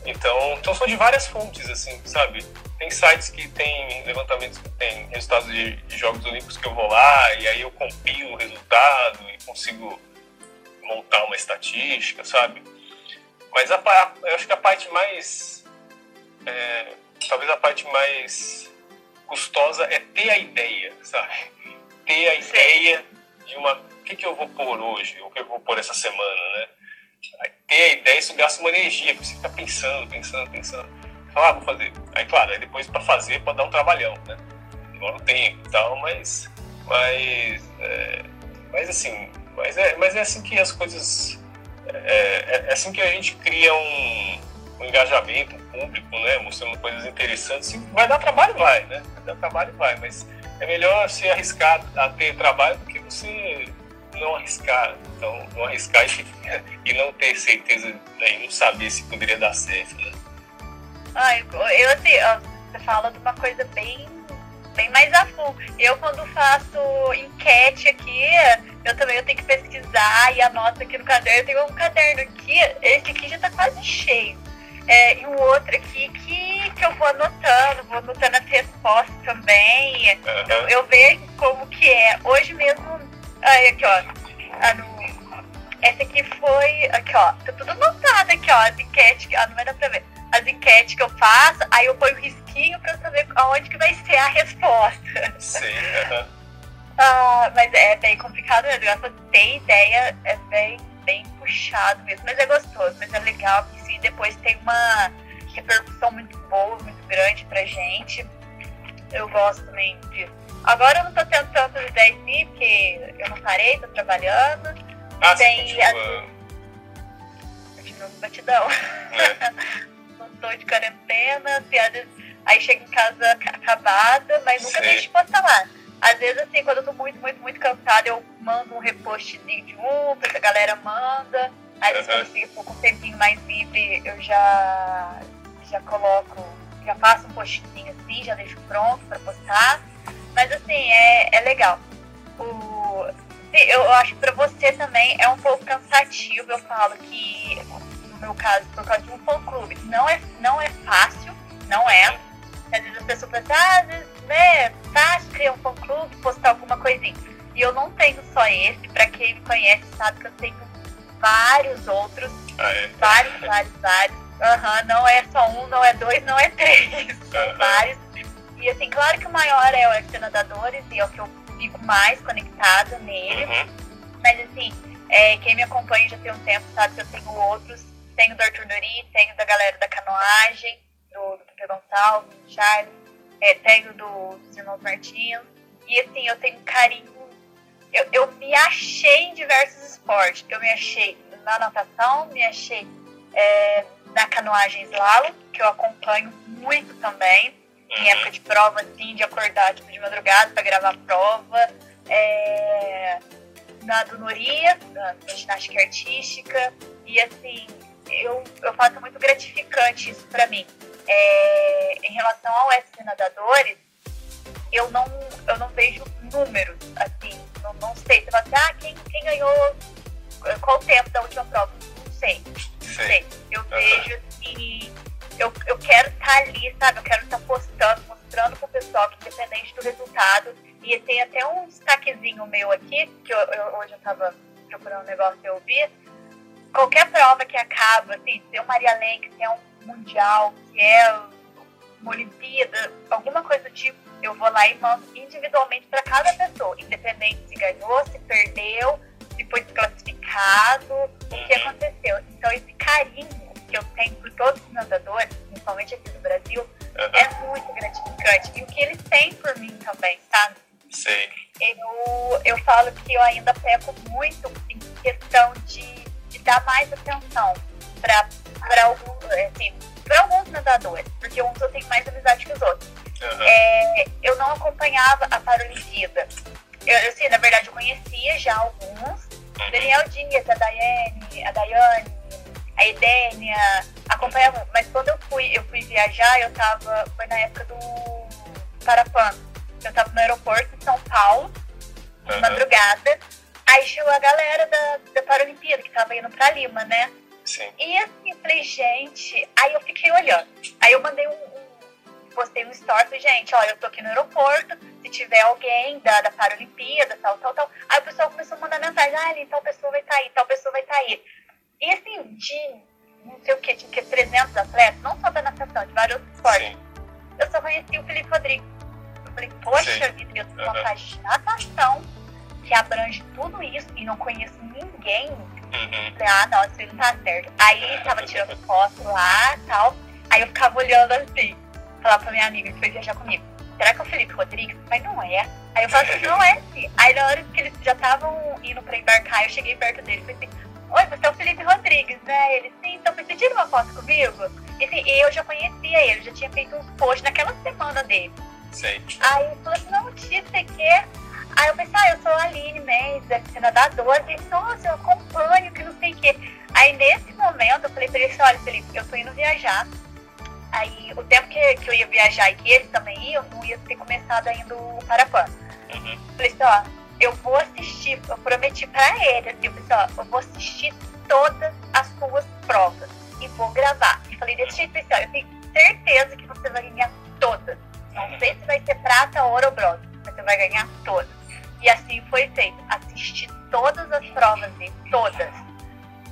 Então, então são de várias fontes, assim, sabe? Tem sites que tem levantamentos que tem resultados de, de Jogos Olímpicos que eu vou lá e aí eu compilo o resultado e consigo montar uma estatística, sabe? Mas a, eu acho que a parte mais. É, talvez a parte mais custosa é ter a ideia, sabe? Ter a ideia de uma. O que, que eu vou pôr hoje? O que eu vou pôr essa semana, né? Ter a ideia, isso gasta uma energia, porque você fica pensando, pensando, pensando. Fala, ah, vou fazer. Aí, claro, aí depois para fazer pode dar um trabalhão, né? Demora um tempo e tal, mas. Mas. É, mas assim. Mas é, mas é assim que as coisas. É, é, é assim que a gente cria um, um engajamento, um público, né? Mostrando coisas interessantes. vai dar trabalho, vai, né? Vai dar trabalho, vai. Mas é melhor se arriscar a ter trabalho do que você não arriscar. Então, não arriscar e, e não ter certeza né, não saber se poderia dar certo, né? Ah, eu, eu assim, ó, você fala de uma coisa bem, bem mais a full. Eu quando faço enquete aqui, eu também eu tenho que pesquisar e anoto aqui no caderno. Eu tenho um caderno aqui, esse aqui já tá quase cheio. É, e um outro aqui que, que eu vou anotando, vou anotando respostas também. Aham. Eu, eu vejo como que é. Hoje mesmo, aí aqui ó, a no- essa aqui foi, aqui ó, tá tudo anotado aqui ó, as enquetes, que- ah, não vai dar pra ver. As enquetes que eu faço, aí eu ponho o risquinho pra saber aonde que vai ser a resposta. Aham. Ah, mas é bem complicado mesmo. Eu pra ter ideia, é bem, bem puxado mesmo. Mas é gostoso, mas é legal, porque sim, depois tem uma repercussão muito boa, muito grande pra gente. Eu gosto também disso. Agora eu não tô tendo tantas ideias assim, porque eu não parei, tô trabalhando. Ah, você Tem continua. Continuo no batidão. né? Não tô de quarentena, assim, às vezes, aí chego em casa ca- acabada, mas nunca deixo de postar lá. Às vezes, assim, quando eu tô muito, muito, muito cansada, eu mando um repostzinho de um, a galera manda. Vezes, Aham. quando eu fico com um tempinho mais livre, eu já, já coloco, já faço um postinho assim, já deixo pronto pra postar. Mas, assim, é, é legal. O, eu, acho que pra você também é um pouco cansativo. Eu falo que, no meu caso, por causa de um fã-clube, não é, não é fácil, não é. Às vezes as pessoas pensam, ah, às vezes, né, fácil criar um fã-clube, postar alguma coisinha. E eu não tenho só esse, pra quem me conhece sabe que eu tenho vários outros, Ah, é. vários, vários, vários. Aham, não é só um, não é dois, não é três, são vários. E assim, claro que o maior é o FC Nadadores e é o que eu fico mais conectada nele. Uhum. Mas assim, é, quem me acompanha já tem um tempo sabe que eu tenho outros. Tenho do Arthur Nori, tenho da galera da canoagem, do, do Pepe Gonçalves, do Charles, é, tenho do, dos irmãos Martins. E assim, eu tenho um carinho. Eu, eu me achei em diversos esportes. Eu me achei na natação, me achei é, na canoagem slalom, que eu acompanho muito também em Uhum. época de prova, assim, de acordar tipo, de madrugada para gravar a prova. É, na donoria, na, ginástica artística. E assim, eu, eu faço muito gratificante isso para mim. É, em relação ao FC Nadadores, eu não, eu não vejo números, assim, não, não sei. Você fala assim, ah, quem, quem ganhou, qual o tempo da última prova? Não sei Sei. sei. Eu vejo assim, eu, eu quero estar ali, sabe? Eu quero estar postando, mostrando pro pessoal que independente do resultado. E tem até um destaquezinho meu aqui, que eu, eu- hoje eu tava procurando um negócio e eu vi. Qualquer prova que acaba, assim, se é um Maria Lenk, se é um Mundial, se é uma Olimpíada, alguma coisa do tipo, eu vou lá e mando individualmente para cada pessoa, independente se ganhou, se perdeu, se foi desclassificado, o que aconteceu. Então, esse carinho que eu tenho por todos os nadadores, principalmente aqui do Brasil, Aham. é muito gratificante. E o que eles têm por mim também, sabe? Sei. Eu, eu falo que eu ainda peco muito em questão de, de dar mais atenção para alguns, assim, pra alguns nadadores, porque uns eu tenho mais amizade que os outros. Aham. É, eu não acompanhava a Paralimpíada. Eu, assim, na verdade, eu conhecia já alguns. Uhum. Daniel Dias, a Daiane, a Daiane, a Edênia, acompanhava. Mas quando eu fui, eu fui viajar, eu tava. Foi na época do Parapan. Eu tava no aeroporto de São Paulo, de madrugada. Aí chegou a galera da, da Paralimpíada, que tava indo pra Lima, né? Sim. E assim, eu falei, gente, aí eu fiquei olhando. Aí eu mandei um, um- postei um story, falei, gente, ó, eu tô aqui no aeroporto, se tiver alguém da, da Paralimpíada, tal, tal, tal. Aí o pessoal começou a mandar mensagem, ah, ali, tal pessoa vai estar aí, tal pessoa vai estar aí. E assim, de não sei o que, tinha que 300 atletas, não só da natação, de vários outros esportes. Eu só conheci o Felipe Rodrigues. Eu falei, poxa Sim. vida, eu numa faixa de natação que abrange tudo isso e não conheço ninguém Uhum. Falei, ah, não, isso não tá certo. Aí tava tirando foto lá e tal. Aí eu ficava olhando assim, falava pra minha amiga que foi viajar comigo. Será que é o Felipe Rodrigues? Mas não é. Aí eu falei assim, não é sim. Aí na hora que eles já estavam indo pra embarcar, eu cheguei perto dele e falei assim, oi, você é o Felipe Rodrigues, né? Ele, sim, então você tira uma foto comigo? E assim, eu já conhecia ele, já tinha feito uns posts naquela semana dele. Sei. Aí ele falou assim, não, tia, você quer? Aí eu pensei, ah, eu sou a Aline Mendes, deve ser nadadora. Ele disse, nossa, eu acompanho, que não sei o quê. Aí nesse momento eu falei pra ele assim, olha, Felipe, eu tô indo viajar. Aí o tempo que, que eu ia viajar e que eles também iam, não ia ter começado ainda o Parapan. Uhum. Falei assim, ó, eu vou assistir, eu prometi pra ele, assim, eu falei assim, ó, eu vou assistir todas as suas provas e vou gravar. E falei desse jeito, assim, ó, eu tenho certeza que você vai ganhar todas. Não sei se vai ser muita Ouroboros, mas você vai ganhar todas. E assim foi feito. Assisti todas as provas dele, todas.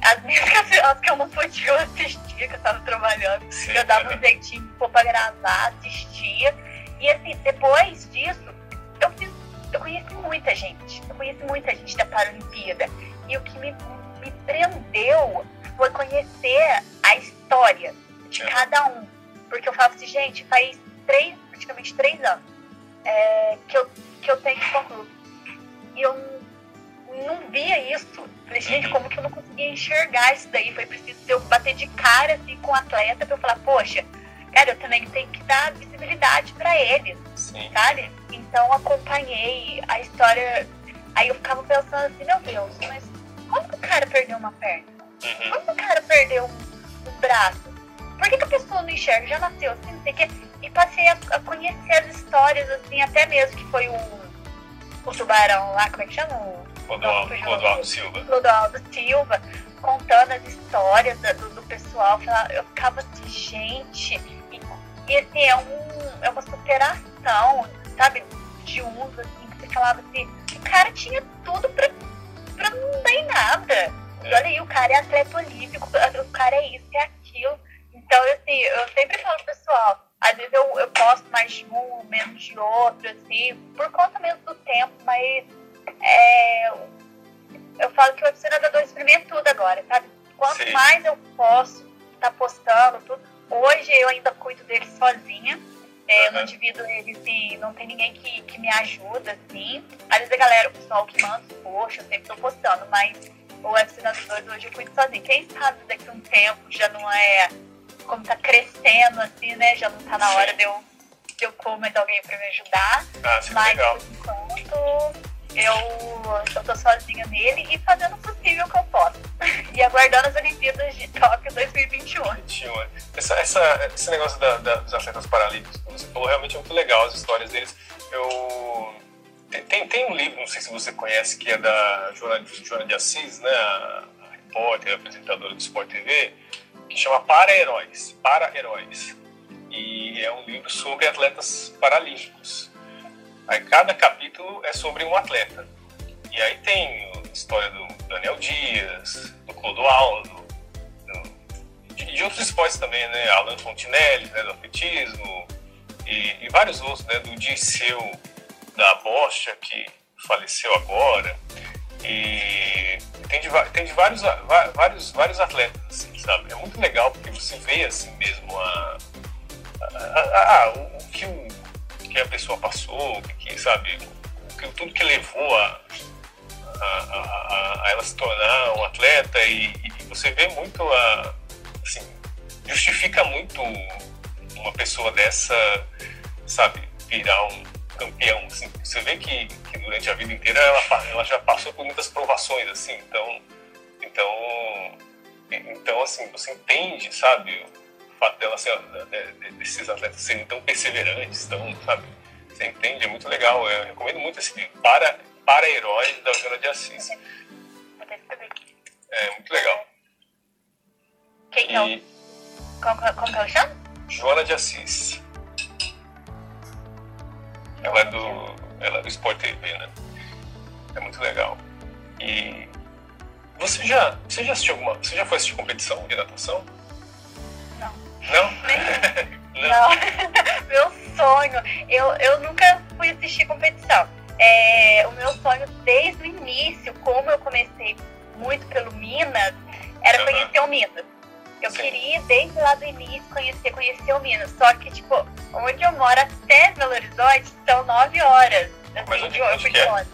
As minhas as que eu não podia assistir, que eu tava trabalhando. Sim, eu dava um jeitinho pô, pra gravar, assistia. E assim, depois disso, eu fiz. Eu conheci muita gente. Eu conheci muita gente da Paralimpíada. E o que me, me prendeu foi conhecer a história de É. cada um. Porque eu falava assim, gente, faz três, praticamente três anos é, que, eu, que eu tenho fã clube. E eu não- via isso. Falei, gente, Uhum. como que eu não conseguia enxergar isso daí? Foi preciso eu bater de cara assim, com o atleta pra eu falar, poxa, cara, eu também tenho que dar visibilidade pra eles Sim. sabe? Então acompanhei a história. Aí eu ficava pensando assim, meu Deus, mas como que o cara perdeu uma perna? Uhum. Como que o cara perdeu um, um braço? Por que, que a pessoa não enxerga? Já nasceu assim, não sei o quê. E passei a, a conhecer as histórias, assim, até mesmo que foi o, o tubarão lá, como é que chama? O Clodoaldo, Clodoaldo Silva. Clodoaldo Silva, contando as histórias da- do, do pessoal. Eu ficava assim, gente, e, e assim, é, um, é uma superação, sabe, de uso, assim, que você falava assim, o cara tinha tudo pra, pra não dar em nada. E olha aí, o cara é atleta olímpico, o cara é isso, é aquilo. Então, assim, eu sempre falo pro pessoal, às vezes eu, eu posto mais de um, menos de outro, assim, por conta mesmo do tempo, mas é, eu falo que o UFC Nadador experimenta tudo agora, sabe? Quanto Sim. mais eu posso estar postando tudo. Hoje eu ainda cuido dele sozinha. É, Eu não divido ele, assim, não tem ninguém que, que me ajuda, assim. Às vezes a galera, o pessoal que manda os posts, eu sempre tô postando, mas o UFC Nadadores hoje eu cuido sozinha. Quem sabe daqui a um tempo já não é como tá crescendo, assim, né? Já não tá na hora Sim. de eu, de eu pôr mais alguém pra me ajudar. Ah, sim, Mas legal. por enquanto eu, tô sozinha nele e fazendo o possível que eu posso. E aguardando as Olimpíadas de Tóquio 2021. 21, é. Essa, essa, esse negócio da- da- dos atletas paralímpicos, como você falou, realmente é muito legal as histórias deles. Eu tem, tem, um livro, não sei se você conhece, que é da Joana, de Assis, né, a, a repórter, a apresentadora do Sport TV, que chama Para Heróis, Para Heróis. E é um livro sobre atletas paralímpicos. Aí cada capítulo é sobre um atleta. E aí tem a história do Daniel Dias, do Clodoaldo, do- de, de outros esportes também, né? Alan Fontinelli, né, do atletismo, e, e vários outros, né? Do Disseu da Bocha, que faleceu agora. E tem de, tem de vários, vários, vários atletas, assim, sabe? É muito legal porque você vê assim mesmo a, a, a- a- que a pessoa passou, que, sabe? Que, tudo que levou a, a, a, a ela se tornar um atleta e, e você vê muito a assim justifica muito uma pessoa dessa sabe virar um campeão assim você vê que, que durante a vida inteira ela, ela já passou por muitas provações assim então então então assim você entende sabe fato dela ser de- desses atletas serem tão perseverantes tão sabe? Você entende? É muito legal. Eu recomendo muito esse livro para para heróis da Joana de Assis. É muito legal. Quem que é o- como, como que eu chamo? Joana de Assis. Ela é do ela é do Sport TV né? É muito legal. E você já você já assistiu alguma você já foi assistir competição de natação Não. não Não. meu sonho. Eu, eu nunca fui assistir competição. É, o meu sonho desde o início, como eu comecei muito pelo Minas, era Aham. conhecer o Minas. Eu Sim. queria, desde lá do início, conhecer, conhecer o Minas. Só que, tipo, onde eu moro até Belo Horizonte são nove horas. Assim, Mas onde- de, onde é?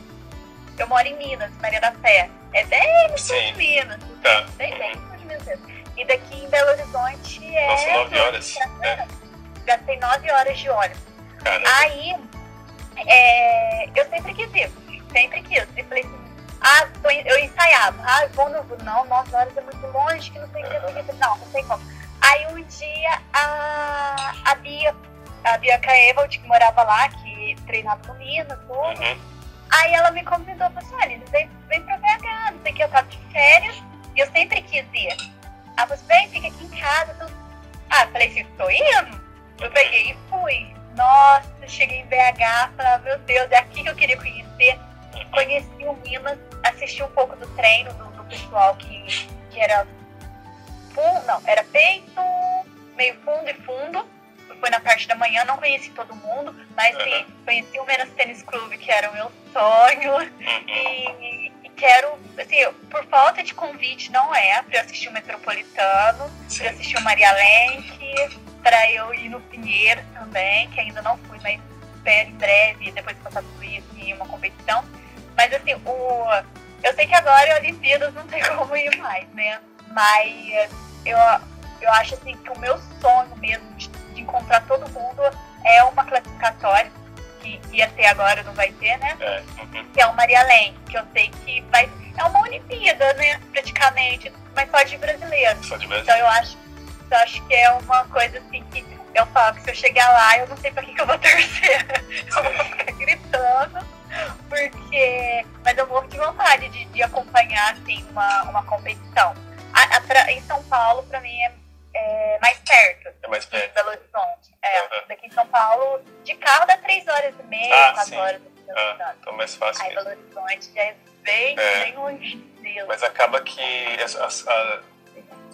Eu moro em Minas, Maria da Fé. É bem no sul de Minas. tá Bem, bem E daqui em Belo Horizonte é. Nossa, nove horas, né? Gastei nove horas de ônibus. caramba Aí, é, eu sempre quis ir, sempre quis. E falei assim, ah, tô eu ensaiava, ah, vou no não, nove horas é muito longe, que não sei o que, não sei o que. não, não tem como. Aí um dia a, a Bia, a Bia Evald, que morava lá, que treinava no Minas, tudo, Uhum. aí ela me convidou, falou assim, olha, vem, vem pra BH, não sei o que, eu tava de férias, e eu sempre quis ir. Ela falou assim, vem, fica aqui em casa, tudo. Ah, eu falei assim, tô indo? Eu peguei e fui. nossa, cheguei em BH, falei, meu Deus, é aqui que eu queria conhecer. Conheci o Minas, assisti um pouco do treino do, do pessoal que, que era fundo, não, era peito, meio fundo e fundo. Foi na parte da manhã, não conheci todo mundo, mas sim, Uhum. conheci o Menos Tênis Clube, que era o meu sonho. Uhum. E quero, assim, eu- por falta de convite, não é, pra eu assistir o Metropolitano, pra eu Sim. assistir o Maria Lenk, pra eu ir no Pinheiro também, que ainda não fui, mas espero em breve, depois de passar tudo isso, em uma competição. Mas assim, o, eu sei que agora em Olimpíadas não tem como ir mais, né? Mas eu, eu acho assim que o meu sonho mesmo de, de encontrar todo mundo é uma classificatória, que ia ter agora, não vai ter, né? É, uhum. que é o Maria Lenk, que eu sei que vai. É uma Olimpíada, né? Praticamente, mas só de brasileiro. Só de Brasil. Então eu acho, eu acho que é uma coisa assim que eu falo que se eu chegar lá, eu não sei pra que, que eu vou torcer. Eu vou ficar gritando, porque. Mas eu morro de vontade de, de acompanhar assim, uma, uma competição. A- a pra- em São Paulo, pra mim, é, é mais perto. É mais perto. Belo Horizonte. É, Uhum. daqui em São Paulo, de carro dá três horas e meia, Ah, quatro sim. horas. me Ah, então é mais fácil Aí mesmo. Belo Horizonte já é bem, É. bem longe dele. Mas acaba que a- a-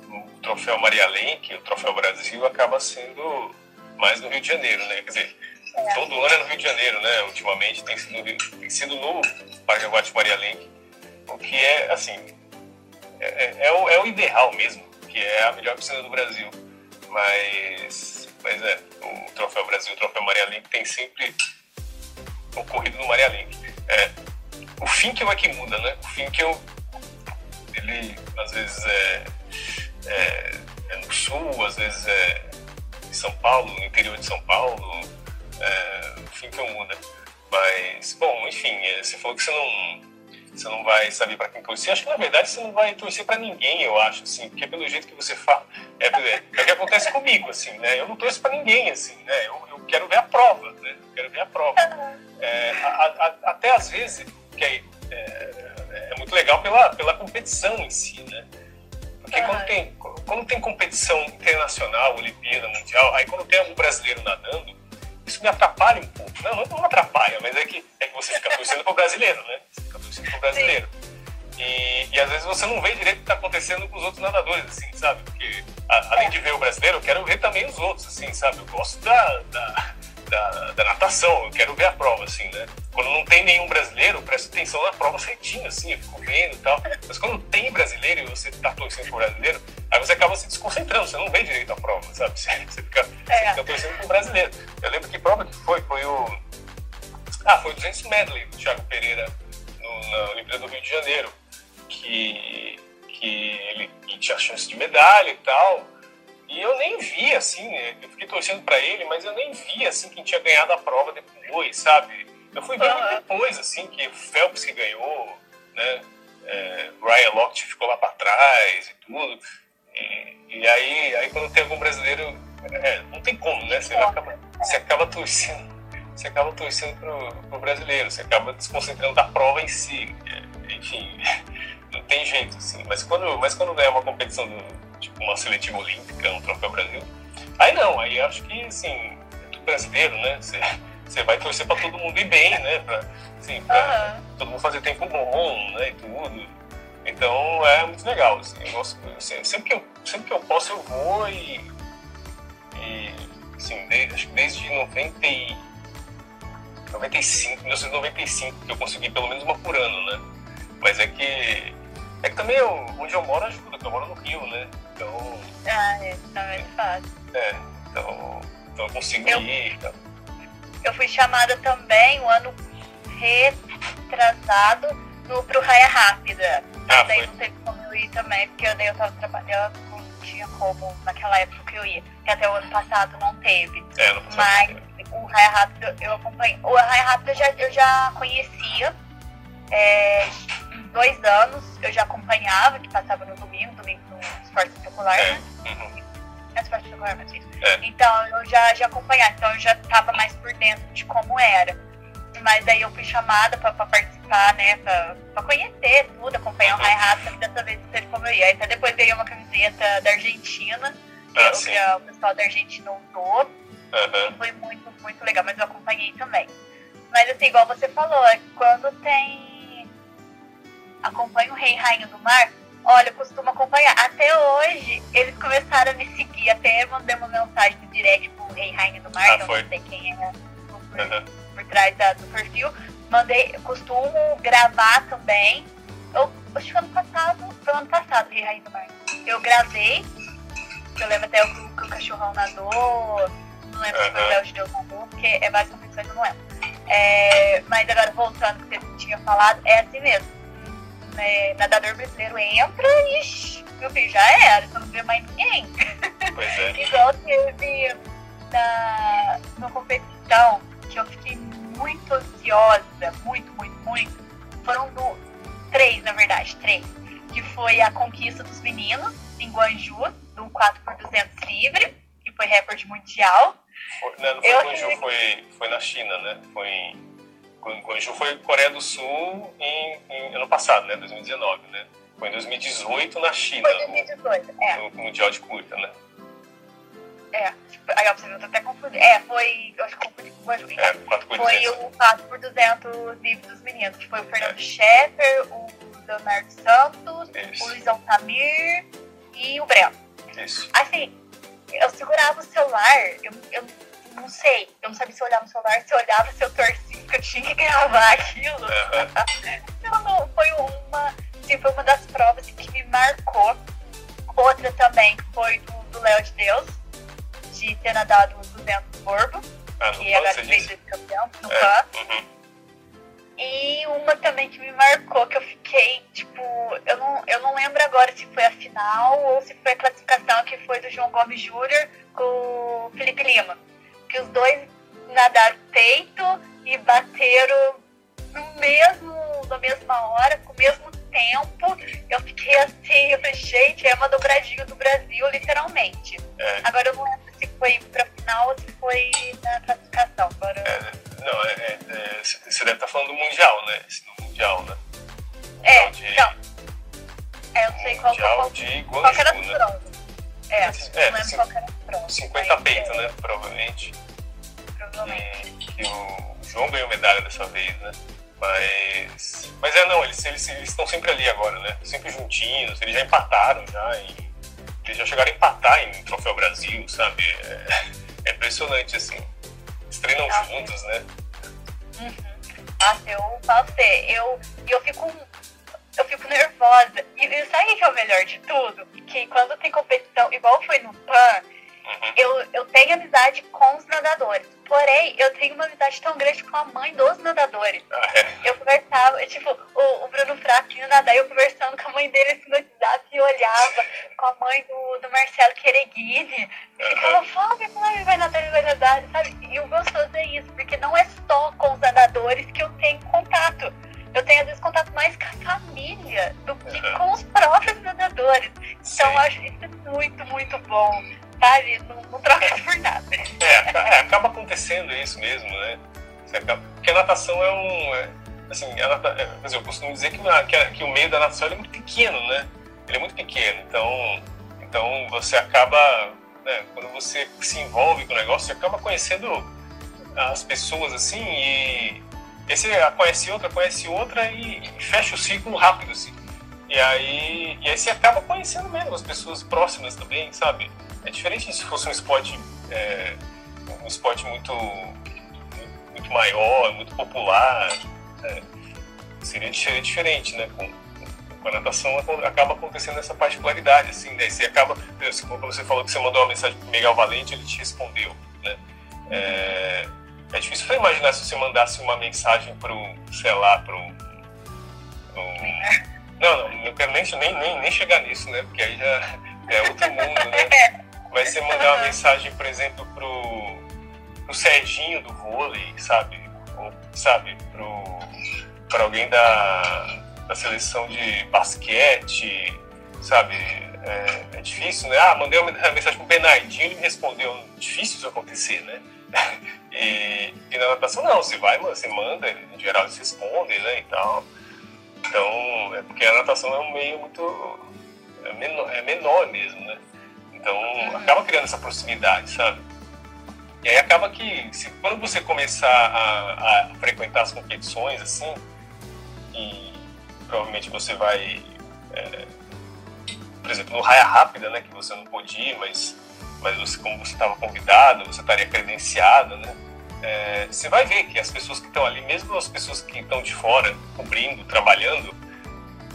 o troféu Maria Lenk, o troféu Brasil, acaba sendo mais no Rio de Janeiro, né? Quer dizer, todo ano é no Rio de Janeiro, né? Ultimamente tem sido, tem sido no Parque Maria Lenk, o que é, assim, é, é- é o, é o ideal mesmo, que é a melhor piscina do Brasil. Mas, mas é, o troféu Brasil, o troféu Maria Lenk tem sempre ocorrido no Maria Lenk. É, o Finkel é que muda, né? O Finkel, ele às vezes é, é, é no sul, às vezes é em São Paulo, no interior de São Paulo. É, o Finkel muda. Mas, bom, enfim, é, você falou que você não, você não vai saber para quem torcer. Acho que na verdade você não vai torcer para ninguém, eu acho, assim, porque pelo jeito que você fala, é, é, é o que acontece comigo, assim, né? Eu não torço para ninguém, assim, né? Eu, eu quero ver a prova, né? Eu quero ver a prova. É, a- a- até às vezes, que é, é, é muito legal pela, pela competição em si, né? Porque quando tem, quando tem competição internacional, Olimpíada, Mundial, aí quando tem um brasileiro nadando, isso me atrapalha um pouco. Não, não, não atrapalha, mas é que, é que você fica torcendo pro brasileiro, né? Você fica torcendo pro brasileiro. E, e às vezes você não vê direito o que está acontecendo com os outros nadadores, assim, sabe? Porque a- além de ver o brasileiro, eu quero ver também os outros, assim, sabe? Eu gosto da, da, da, da natação, eu quero ver a prova, assim, né? Quando não tem nenhum brasileiro, eu presto atenção na prova certinho, assim, eu fico vendo e tal. Mas quando tem brasileiro e você tá torcendo pro brasileiro, aí você acaba se desconcentrando, você não vê direito a prova, sabe? Você, você fica, você É. fica torcendo pro brasileiro. Eu lembro que prova que foi, foi o. Ah, foi o 200 medley do Thiago Pereira no, na Olimpíada do Rio de Janeiro, que, que ele, ele tinha chance de medalha e tal. E eu nem vi, assim, né? eu fiquei torcendo pra ele, mas eu nem vi, assim, quem tinha ganhado a prova depois, sabe? Eu fui ver Aham. depois, assim, que o Phelps que ganhou, né? É, Ryan Lochte ficou lá pra trás e tudo. E, e aí, aí quando tem algum brasileiro, é, não tem como, né? Você, vai acabar- você acaba torcendo, você acaba torcendo pro, pro brasileiro, você acaba desconcentrando da prova em si. É, enfim, não tem jeito, assim. Mas quando, mas quando é uma competição, do, tipo uma seletiva olímpica, um troféu Brasil, aí não, aí acho que, assim, é tudo brasileiro, né? Você, você vai torcer pra todo mundo ir bem, né? Pra, assim, pra, Aham. todo mundo fazer tempo bom, né, e tudo. Então é muito legal, assim, eu gosto, assim, sempre, que eu, sempre que eu posso eu vou e, e assim, de- acho que desde 90 e, 95, 1995 que eu consegui pelo menos uma por ano, né, mas é que, é que também eu, onde eu moro ajuda, porque eu moro no Rio, né, então, Ah, é, tá mais fácil. é, então, então eu consigo Eu- ir, tá? Eu fui chamada também o ano retrasado no, pro Raia Rápida. Ah, daí foi. não teve como eu ir também, porque eu, daí eu tava trabalhando, não tinha como naquela época que eu ia. Que até o ano passado não teve. é, não. Mas o Raia Rápido eu acompanhei. O Raia Rápido eu já, eu já conhecia. É, dois anos eu já acompanhava, que passava no domingo, domingo no Esporte Popular, É, né? uhum, É Esporte Popular, mas isso. É. Então eu já, já acompanhava, então eu já tava mais por dentro de como era. Mas aí eu fui chamada pra, pra participar, né? Pra, pra conhecer tudo, acompanhar o Uhum. Raia Rápido, que dessa vez não teve como eu ir. Aí até depois veio uma camiseta da Argentina, Ah, que sim. o pessoal da Argentina usou. aham, Foi muito muito legal, mas eu acompanhei também. Mas assim, igual você falou, é quando tem. Acompanha o Rei e Rainha do Mar, olha, eu costumo acompanhar. Até hoje, eles começaram a me seguir. Até mandei uma mensagem no direct pro Rei e Rainha do Mar, Ah, eu não sei quem é por, Aham. por trás da- do perfil. Mandei, costumo gravar também. Eu acho que ano passado, foi ano passado, e Rainha do Mar. Eu gravei, eu lembro até o que o- que cachorrão nadou, não lembro se foi o. Léo de Deus nadou, porque é várias competições, eu não lembro. É, mas agora voltando ao que você tinha falado, é assim mesmo. É, nadador brasileiro entra e meu filho, já era, você não vê mais ninguém. Pois é. Igual teve na, numa competição que eu fiquei muito ansiosa, muito, muito, muito. Foram do, três, na verdade, três. Que foi a conquista dos meninos em Guanju, do 4x200 livre, que foi recorde mundial. Foi- Não, não foi Eu Guangzhou, acredito. foi, foi na China, né? Foi em. Guan- Guangzhou foi Coreia do Sul em, em ano passado, né? 2019, né? Foi em 2018 na China, Foi 2018, é. no, no Mundial de Curta, né? É, aí ó, você viu, eu tô até confundindo. É, foi, eu acho que confundi com o Guanju. É, 4 por Foi 200. o 4 por 200 livre dos meninos, que foi o Fernando Scheffer, o Leonardo Santos, o Isso, Luizão Tamir e o Breno. isso. Assim, eu segurava o celular, eu, eu não sei, eu não sabia se eu olhava no celular, se eu olhava, se eu torcia, porque eu tinha que gravar aquilo. Aham. Não, não, foi uma, assim, foi uma das provas que me marcou. Outra também que foi do Léo de Deus, de ter nadado os 200 borbo, Ah, que agora fez campeão, no É. PAN. Uhum. E uma também que me marcou, que eu fiquei, tipo, eu não, eu não lembro agora se foi a final ou se foi a classificação que foi do João Gomes Júnior com o Felipe Lima. Que os dois nadaram peito e bateram no mesmo, na mesma hora, com o mesmo tempo. Eu fiquei assim, eu falei, gente, é uma dobradinha do Brasil, literalmente. É. Agora eu não lembro se foi pra final ou se foi na classificação. Agora, É, não, é, é, é, você deve estar falando do Mundial, né? Esse do Mundial, né? é, Mundial de- então. É, eu não sei qual, Mundial qual, de qual que era Guangzhou, as né? provas. É, É, não lembro qual era as provas. 50 mas, peito, é, né? Provavelmente. Provavelmente. que, que o João ganhou medalha dessa vez, né? Mas, mas é não, eles eles eles estão sempre ali agora, né? Sempre juntinhos, eles já empataram já em, eles já chegaram a empatar em Troféu Brasil, sabe? É, é impressionante assim. Eles treinam juntos, né? Uhum. Nossa, eu falo pra você, eu, eu fico. Eu fico nervosa. E, e sabe o que é o melhor de tudo? Que quando tem competição, igual foi no PAN, Uhum. eu, eu tenho amizade com os nadadores. Porém, eu tenho uma amizade tão grande com a mãe dos nadadores. Ah, é. Eu conversava, tipo, o, o Bruno Fraco ia nadar, eu conversando com a mãe dele assim, no WhatsApp e olhava com a mãe do, do Marcelo Quereguini. Ficava, Fábio, ele vai nadar, ele vai nadar, sabe? E o gostoso é isso, porque não é só com os nadadores que eu tenho contato. Eu tenho, às vezes, contato mais com a família do que com os próprios nadadores. Então, eu acho isso muito, muito bom, sabe? Não, não troca por nada. É, é, acaba acontecendo isso mesmo, né? Porque a natação é um. é, assim, a é, eu costumo dizer que, que, que o meio da natação é muito pequeno, né? Ele é muito pequeno, então, então você acaba. né, quando você se envolve com o negócio, você acaba conhecendo as pessoas assim e. aí você conhece outra, conhece outra e, e fecha o ciclo rápido, assim. E aí, e aí você acaba conhecendo mesmo as pessoas próximas também, sabe? É diferente se fosse um esporte, é, um esporte muito, muito maior, muito popular. é, seria diferente, né? Com, com a natação acaba acontecendo essa particularidade, assim, né? Você acaba, quando você falou que você mandou uma mensagem pro Miguel Valente, ele te respondeu, né? É, é difícil você imaginar se você mandasse uma mensagem pro, sei lá, pro, pro não, não, não quero nem, nem, nem, nem chegar nisso, né? Porque aí já é outro mundo, né? Mas você mandar uma mensagem, por exemplo, pro, pro Serginho do vôlei, sabe? Ou, sabe, pro, pra alguém da, da seleção de basquete, sabe? É, é difícil, né? Ah, mandei uma mensagem pro Bernardinho, ele me respondeu. Difícil isso acontecer, né? E, e na natação não, você vai, você manda, em geral eles respondem, né, e tal. Então, é porque a natação é um meio muito. é menor, é menor mesmo, né? Então, acaba criando essa proximidade, sabe? E aí acaba que, se, quando você começar a, a, frequentar as competições, assim, e provavelmente você vai, é, por exemplo, no Raia Rápida, né, que você não podia mas, mas você, como você estava convidado, você estaria credenciado, né, é, você vai ver que as pessoas que estão ali, mesmo as pessoas que estão de fora, cobrindo, trabalhando,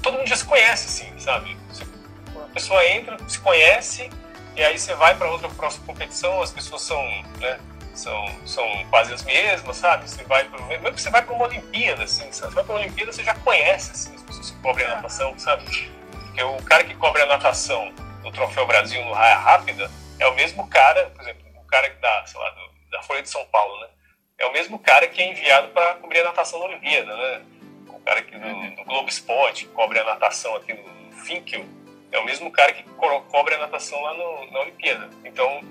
todo mundo já se conhece, assim, sabe? Você, a pessoa entra, se conhece, e aí você vai para outra próxima competição, as pessoas são, né, são, são quase as mesmas, sabe? Você vai pro, mesmo que você vai para uma Olimpíada, assim? Você vai para uma Olimpíada, você já conhece, assim, as pessoas que cobrem a natação, sabe? Porque o cara que cobre a natação no Troféu Brasil no Raia Rápida é o mesmo cara, por exemplo, o cara que dá, sei lá, do, da Folha de São Paulo, né? É o mesmo cara que é enviado para cobrir a natação na Olimpíada, né? O cara que do, do Globo Esporte, cobre a natação aqui no Finkel, é o mesmo cara que co cobre a natação lá no, na Olimpíada. Então,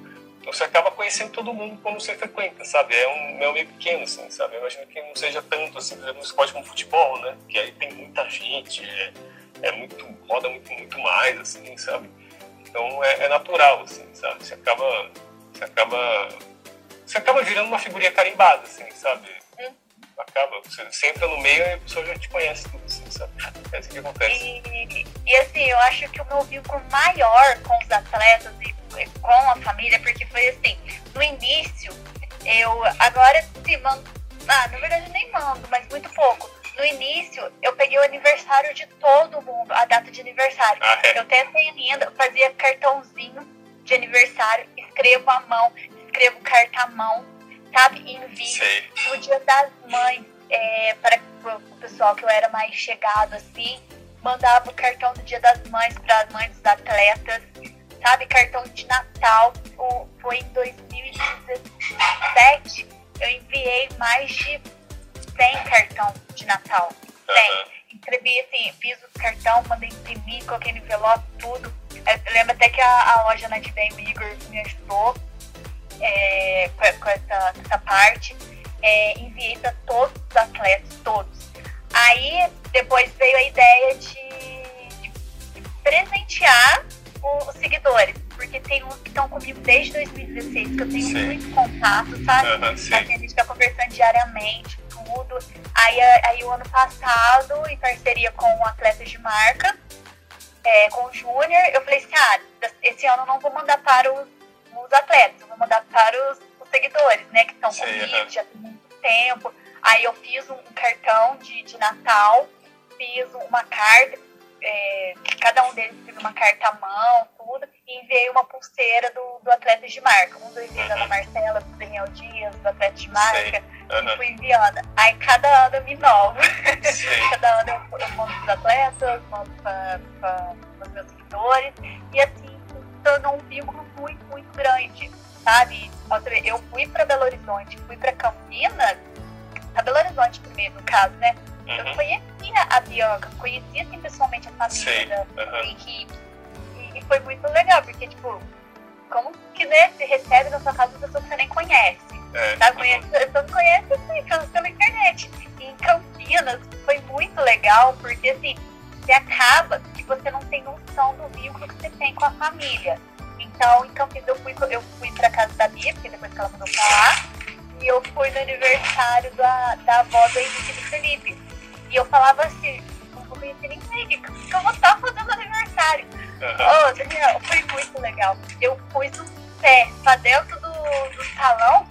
você acaba conhecendo todo mundo quando você frequenta, sabe? É um, é um meio pequeno, assim, sabe? Eu imagino que não seja tanto, assim, por exemplo, no esporte como futebol, né? Que aí tem muita gente, é, é muito, roda muito, muito mais, assim, sabe? Então, é, é natural, assim, sabe? Você acaba, você acaba você acaba virando uma figurinha carimbada, assim, sabe? Hum. Acaba, você, você entra no meio e a pessoa já te conhece tudo, assim, sabe? É assim que acontece. E, e assim, eu acho que o meu vínculo maior com os atletas e com a família, porque foi assim, no início, eu agora se mando, ah, na verdade nem mando, mas muito pouco. No início, eu peguei o aniversário de todo mundo, a data de aniversário. Ah, é? Eu tentei ainda, fazia cartãozinho de aniversário, escrevo à mão, escrevo carta à mão, sabe? Envio no dia das mães é, para o pessoal que eu era mais chegado, assim. Mandava o cartão do dia das mães para as mães dos atletas, sabe? Cartão de Natal. O, foi em 2017. Eu enviei mais de 100 cartão de Natal. 100. Uhum. Assim, fiz o cartão, mandei imprimir, coloquei no envelope, tudo. Eu lembro até que a, a loja na Bem Igor me ajudou é, com, com essa, essa, parte. É, enviei para todos os atletas, todos. Aí depois veio a ideia de, de presentear o, os seguidores, porque tem uns que estão comigo desde 2016, que eu tenho sim. muito contato, sabe? Uhum, a gente está conversando diariamente, tudo. Aí, aí o ano passado, em parceria com atletas de marca, é, com o Júnior, eu falei assim, ah, esse ano eu não vou mandar para os os atletas, eu vou mandar para os, os seguidores, né, que estão comigo já tem muito tempo. Aí eu fiz um cartão de, de Natal, fiz uma carta, é, cada um deles fez uma carta à mão, tudo, e enviei uma pulseira do, do atleta de marca. Um dos enviei da uhum. Marcela, do Daniel Dias, do atleta de marca, uhum. e fui enviando. Aí cada ano eu me inovo. cada ano eu, eu mando para os atletas, mando para os meus seguidores, e assim tornou um vínculo muito, muito grande, sabe? Eu fui para Belo Horizonte, fui para Campinas, a Belo Horizonte primeiro, no caso, né? Uhum. Eu conhecia a Bianca, conhecia assim, pessoalmente a família do uhum. Henrique. E, e, foi muito legal, porque, tipo, como que né, você recebe na sua casa uma pessoa que você nem conhece? É. Tá? Conhece, eu conhece assim, pela, pela internet. E em Campinas foi muito legal, porque assim, você acaba que você não tem noção do vínculo que você tem com a família. Então, em Campinas, eu fui, eu fui pra casa da Bia, porque depois que ela mudou pra lá, e eu fui no aniversário da, da avó do Henrique e do Felipe. E eu falava assim, não vou conhecer ninguém, que eu vou estar fazendo aniversário. Ô, oh, Daniel, foi muito legal. Eu pus o pé pra dentro do, do salão,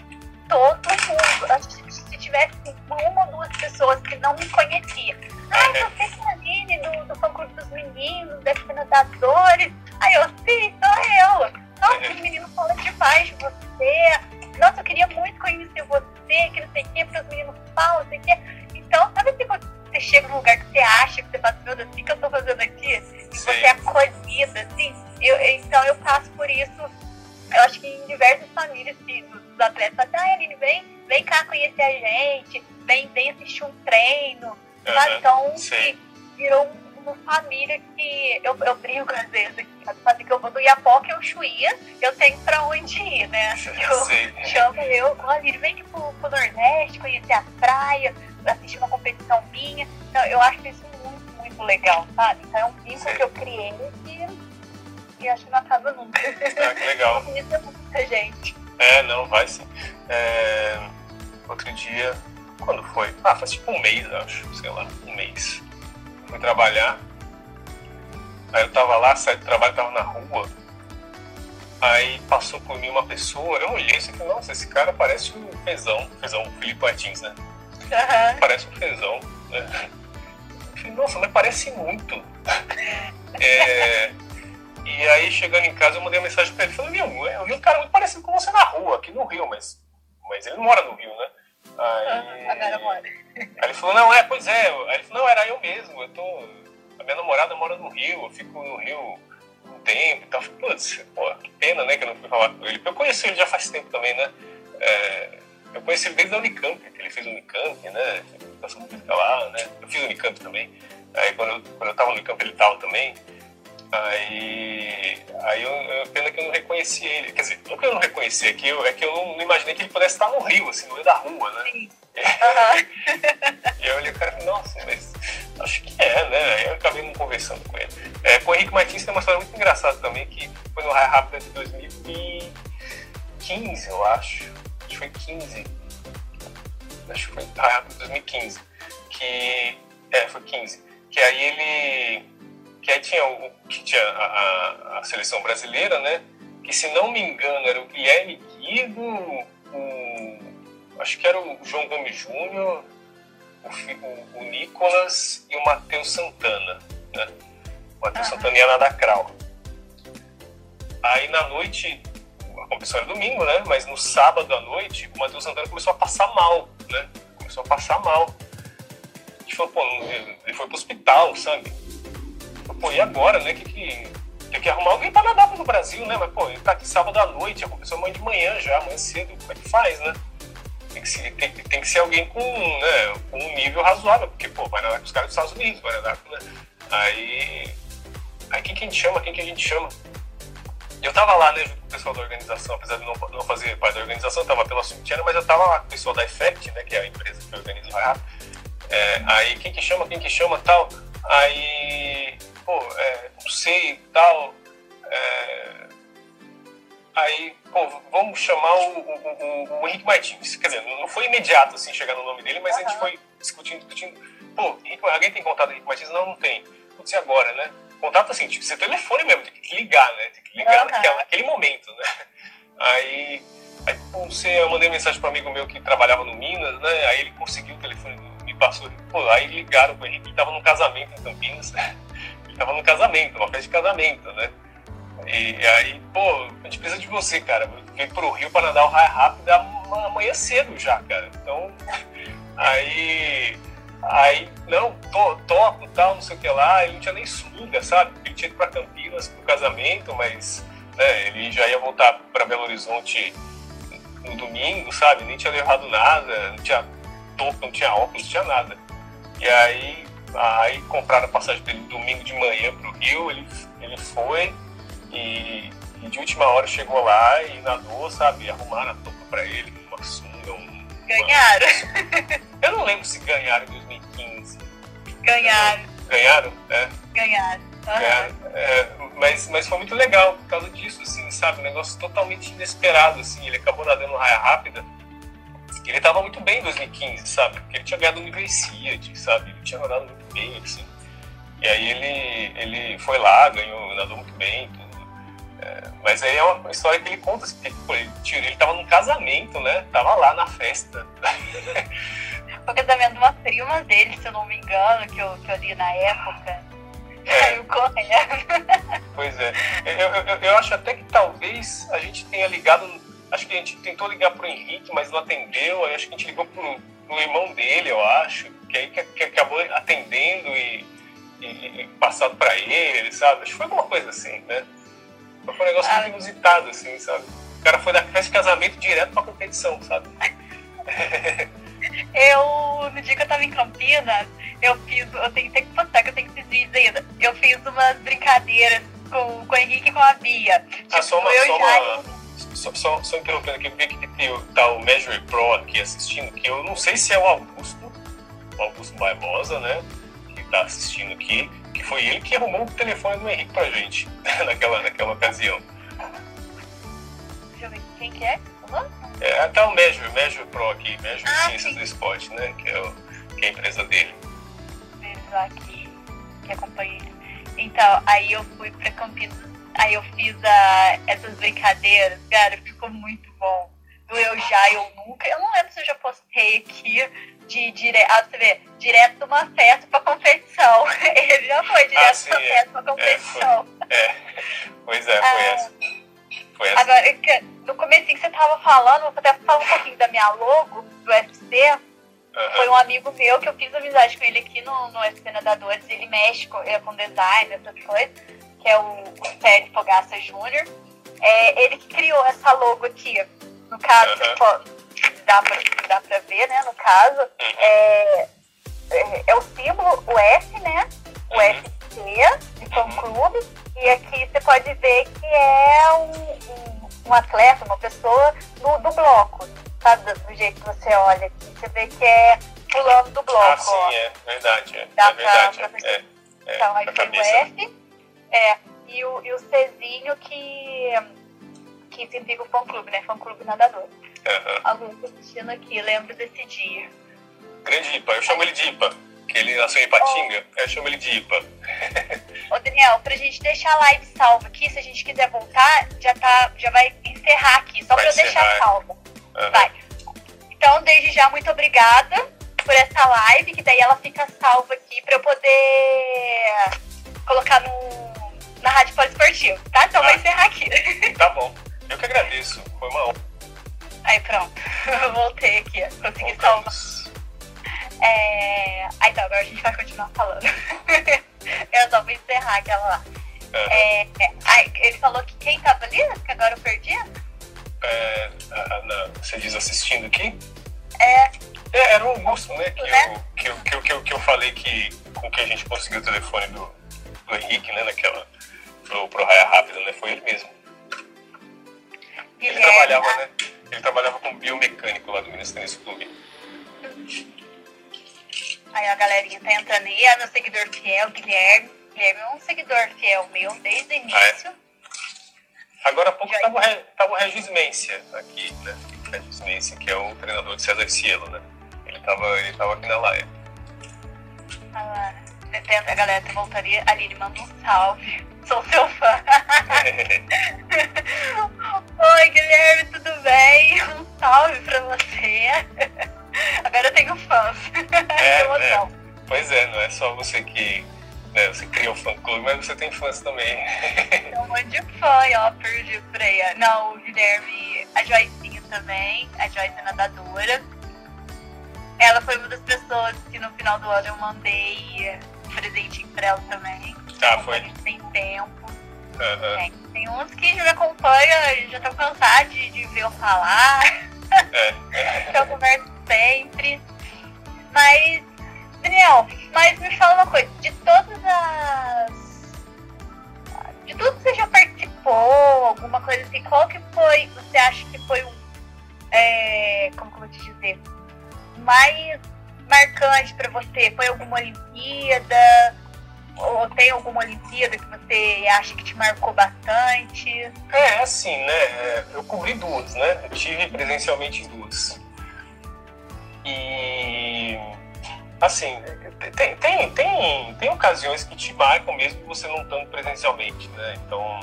todo mundo. Acho que se tivesse uma ou duas pessoas que não me conheciam. Ah, você que é a Aline do, do concurso dos meninos, nadadores. Aí eu, sim, sou eu. Nossa, os meninos falam demais de você. Nossa, eu queria muito conhecer você, que não sei o que, porque os meninos falam, não sei o que. Então, sabe assim, quando você chega num lugar que você acha, que você fala, meu Deus, o que eu tô fazendo aqui? E você é acolhida, assim. Eu, então, eu passo por isso, eu acho que em diversas famílias assim, dos atletas, até, ah, Aline, vem, vem cá conhecer a gente, vem, vem assistir um treino, Uhum, então, virou uma família que eu, eu brinco às vezes, assim, que eu vou do Iapoca e o Chuía, eu tenho pra onde ir, né? Eu chamo eu, olha, vem aqui pro, pro Nordeste, conhecer a praia, assistir uma competição minha. Então, eu acho isso muito, muito legal, sabe? Então é um vínculo que eu criei que, que acho que não acaba nunca. Ah, que legal. É muita gente. É, não, vai sim. É, outro dia, quando foi? Ah, faz tipo um mês, acho, sei lá, um mês. Fui trabalhar. Aí eu tava lá, saí do trabalho, tava na rua. Aí passou por mim uma pessoa, eu olhei e falei, nossa, esse cara parece um fezão, fezão Felipe Martins, né? Uhum. Parece um fezão, né? Nossa, mas parece muito. é, e aí, chegando em casa, eu mandei uma mensagem pra ele. Falei, meu, eu vi um cara muito parecido com você na rua, aqui no Rio, mas, mas ele não mora no Rio, né? Aí. Aí ele falou, não, é, pois é. Aí ele falou, não, era eu mesmo. Eu tô. A minha namorada mora no Rio, eu fico no Rio um tempo e tal. Putz, pô, que pena, né, que eu não fui falar com ele. Eu conheci ele já faz tempo também, né? É, eu conheci ele desde a Unicamp, ele fez Unicamp, né? Educação lá, né? Eu fiz Unicamp também. Aí quando eu, quando eu tava no Unicamp ele tava também. Aí, aí eu, eu, pena que eu não reconheci ele. Quer dizer, não que eu não reconheci, é que eu, é que eu não, não imaginei que ele pudesse estar no Rio, assim, no meio da rua, né? Sim. E eu olhei o cara nossa, mas acho que é, né? Aí eu acabei não conversando com ele. É, com o Henrique Martins tem uma história muito engraçada também, que foi no Raia Rápida de 2015, eu acho. Acho que foi 15. Acho que foi de 2015. Que. É, foi 15. Que aí ele que aí tinha, o, que tinha a, a, a, seleção brasileira, né? Que se não me engano era o Guilherme Guido, o, acho que era o João Gomes Júnior, o, o, Nicolas e o Matheus Santana, né? O Matheus. Santana ia na Dacral. Aí na noite, a competição era domingo, né? Mas no sábado à noite, o Matheus Santana começou a passar mal, né? Começou a passar mal. A gente falou, pô, ele foi pro hospital, sabe? pô, e agora, né? Que, que, tem que arrumar alguém para nadar no Brasil, né? Mas, pô, ele tá aqui sábado à noite, aconteceu amanhã de manhã já, amanhã cedo, como é que faz, né? Tem que, ser, tem, tem que ser alguém com, né, com um nível razoável, porque, pô, vai nadar com os caras dos Estados Unidos, vai nadar com, né? Aí, aí quem que a gente chama? Quem que a gente chama? Eu tava lá, né, com o pessoal da organização, apesar de não, não fazer parte da organização, eu tava pela Subtiana, mas eu tava lá com o pessoal da Effect, né, que é a empresa que organiza o RAP. É, aí quem que chama, quem que chama tal. Aí pô, é, não sei tal. É, aí, pô, vamos chamar o, o, o, o, Henrique Martins. Quer dizer, não foi imediato assim chegar no nome dele, mas uhum. a gente foi discutindo, discutindo. Pô, Henrique, alguém tem contato do Henrique Martins? Não, não tem. Putz, e agora, né? Contato assim, tipo, você telefone mesmo, tem que ligar, né? Tem que ligar uhum. naquela, naquele momento, né? Aí, aí pô, você, eu mandei mensagem para um amigo meu que trabalhava no Minas, né? Aí ele conseguiu o telefone, me passou. Pô, aí ligaram pro Henrique, ele tava num casamento em Campinas. tava no casamento, uma festa de casamento, né? E, aí, pô, a gente precisa de você, cara. Vem pro Rio para nadar o raio rápido amanhã cedo já, cara. Então, aí, aí, não, to, topo, tal, não sei o que lá. Ele não tinha nem sunga, sabe? Ele tinha ido pra Campinas pro casamento, mas né, ele já ia voltar para Belo Horizonte no domingo, sabe? Nem tinha levado nada, não tinha topo, não tinha óculos, não tinha nada. E aí Aí compraram a passagem dele domingo de manhã pro Rio, ele, ele foi e, e de última hora chegou lá e nadou, sabe? Arrumaram a topa pra ele, uma sunga, um. Ganharam! Uma... Eu não lembro se ganharam em 2015. Ganharam. Ganharam? É. Ganharam. Uhum. Ganharam. É, mas, mas foi muito legal por causa disso, assim, sabe? Um negócio totalmente inesperado, assim. Ele acabou nadando raia rápida ele estava muito bem em 2015, sabe? Porque ele tinha ganhado o Universiade, sabe? Ele tinha rodado muito bem, assim. E aí ele, ele foi lá, ganhou, nadou muito bem, tudo. É, mas aí é uma história que ele conta, assim, que, pô, ele, ele tava num casamento, né? Tava lá na festa. Foi o casamento de uma prima dele, se eu não me engano, que eu, que eu li na época. É. correndo. Pois é. Eu, eu, eu acho até que talvez a gente tenha ligado Acho que a gente tentou ligar pro Henrique, mas não atendeu. Aí acho que a gente ligou pro, pro irmão dele, eu acho, que aí que, que acabou atendendo e, e, e passado para ele, sabe? Acho que foi alguma coisa assim, né? Foi um negócio ah. inusitado, assim, sabe? O cara foi da festa de casamento direto pra competição, sabe? eu, no dia que eu tava em Campinas, eu fiz, eu tenho, tenho que postar que eu tenho que pedir ainda. Eu fiz umas brincadeiras com, com o Henrique e com a Bia. Ah, tipo, só uma, eu só já... uma só, só, só interrompendo aqui, porque que tem, tá o Measure Pro aqui assistindo, que eu não sei se é o Augusto, o Augusto Barbosa, né? Que tá assistindo aqui, que foi ele que arrumou o telefone do Henrique pra gente naquela, naquela ocasião. Deixa eu ver quem que é? É, até o Measure, Measure Pro aqui, Measure Ah, Ciências sim. do Esporte, né? Que é, o, que é a empresa dele. Eles aqui, que acompanha ele. Então, aí eu fui pra Campinas, aí eu fiz a, essas brincadeiras, cara, ficou muito bom. Do eu já, eu nunca, eu não lembro se eu já postei aqui de direto, ah, você vê, direto de uma festa pra competição. Ele já foi direto Ah, sim, de uma é. festa pra competição. É, pois é, foi Ah. essa. Foi essa. Agora, no começo que você tava falando, vou até falar um pouquinho da minha logo do UFC. Foi Aham. um amigo meu que eu fiz amizade com ele aqui no, no UFC Nadadores. Ele mexe com, é, com design, essas coisas, que é o, o Pérez Fogaça Júnior. É ele que criou essa logo aqui. No caso, pode- dá, pra, dá pra ver, né? No caso, Uhum. é, é, é o símbolo, o F, né? O Uhum. FC, de fã Uhum. clube. E aqui você pode ver que é um, um, um atleta, uma pessoa do, do bloco. Sabe, do, do jeito que você olha aqui. Você vê que é fulano do bloco. Ah, ó. sim, é verdade. É, Dá é verdade. pra- pra É, é, Então, aí foi o cabeça. F. É, e o, e o Czinho que, que significa o fã clube, né? Fã clube nadador. Aham. Alguém tá assistindo aqui, lembro desse dia. Grande Ipa, eu chamo ele de Ipa. Que ele nasceu em Ipatinga, eu chamo ele de Ipa. Ô Daniel, pra gente deixar a live salva aqui, se a gente quiser voltar, já, tá, já vai encerrar aqui, só Vai pra eu deixar salva. Aham. Vai. Então, desde já, muito obrigada por essa live, que daí ela fica salva aqui pra eu poder colocar no, na Rádio Poliesportivo, tá? Então, Ah. vai encerrar aqui. Tá bom. Eu que agradeço. Foi uma honra. Aí, pronto. Voltei aqui, consegui salvar. É... Aí, então, agora a gente vai continuar falando. eu só vou encerrar aquela lá. É, é, ele falou que quem tava ali, que agora eu perdi? É, a- a- na- você diz assistindo aqui? É, É, era o Augusto, né? Que, Né? eu, que, eu, que, eu, que, eu, que eu falei que com que a gente conseguiu o telefone do, do Henrique, né? Naquela. Pro, pro Raia Rápida, né? Foi ele mesmo. Ele Guilherme. trabalhava, né? Ele trabalhava como biomecânico lá do Minas Tênis Clube. Aí a galerinha tá entrando aí, é meu seguidor fiel, Guilherme. Guilherme é um seguidor fiel meu desde o início. Agora há pouco o, Re- tava o Regis Mencia aqui, né? Regis Mencia, que é o treinador de César Cielo, né? Ele estava ele tava aqui na laia. Ah, tenta, a galera voltaria. Aline, manda um salve. Sou seu fã. Oi, Guilherme, tudo bem? Um salve pra você. Agora eu tenho fãs. É, emoção. pois é, não é só você que né, você cria o fã clube, mas você tem fãs também. Tem um monte de fã, ó, perdi aí. Não, o Guilherme, a Joicinha também, a Joyce é nadadora. Ela foi uma das pessoas que no final do ano eu mandei um presentinho pra ela também. Ah, foi. tem tempo. Aham. Tem, tem uns que já me acompanham já estão cansados de, de ver eu falar. É. Eu converso sempre. Mas, Daniel, mas me fala uma coisa, de todas as. De tudo que você já participou, alguma coisa assim, qual que foi, você acha que foi um. é, como que eu vou te dizer? Mais marcante pra você? Foi alguma Olimpíada? Ou tem alguma Olimpíada que você acha que te marcou bastante? É, assim, né? é, Eu cobri duas, né? Eu tive presencialmente duas. E assim, tem, tem, tem, tem ocasiões que te marcam mesmo você não estando presencialmente, né? Então,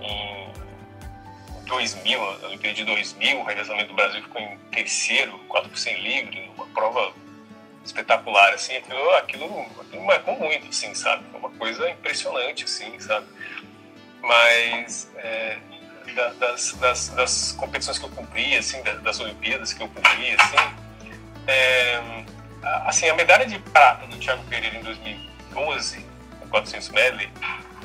em 2000, a Olimpíada de 2000, o revezamento do Brasil ficou em terceiro, 4 por 100 livre, uma prova espetacular, assim, aquilo, aquilo, aquilo marcou muito, assim, sabe? Foi uma coisa impressionante, assim, sabe? Mas é, da- das, das, das competições que eu cumpri, assim, da- das Olimpíadas que eu cumpri, assim, é, assim, a medalha de prata do Thiago Pereira em 2012, no 400 medley,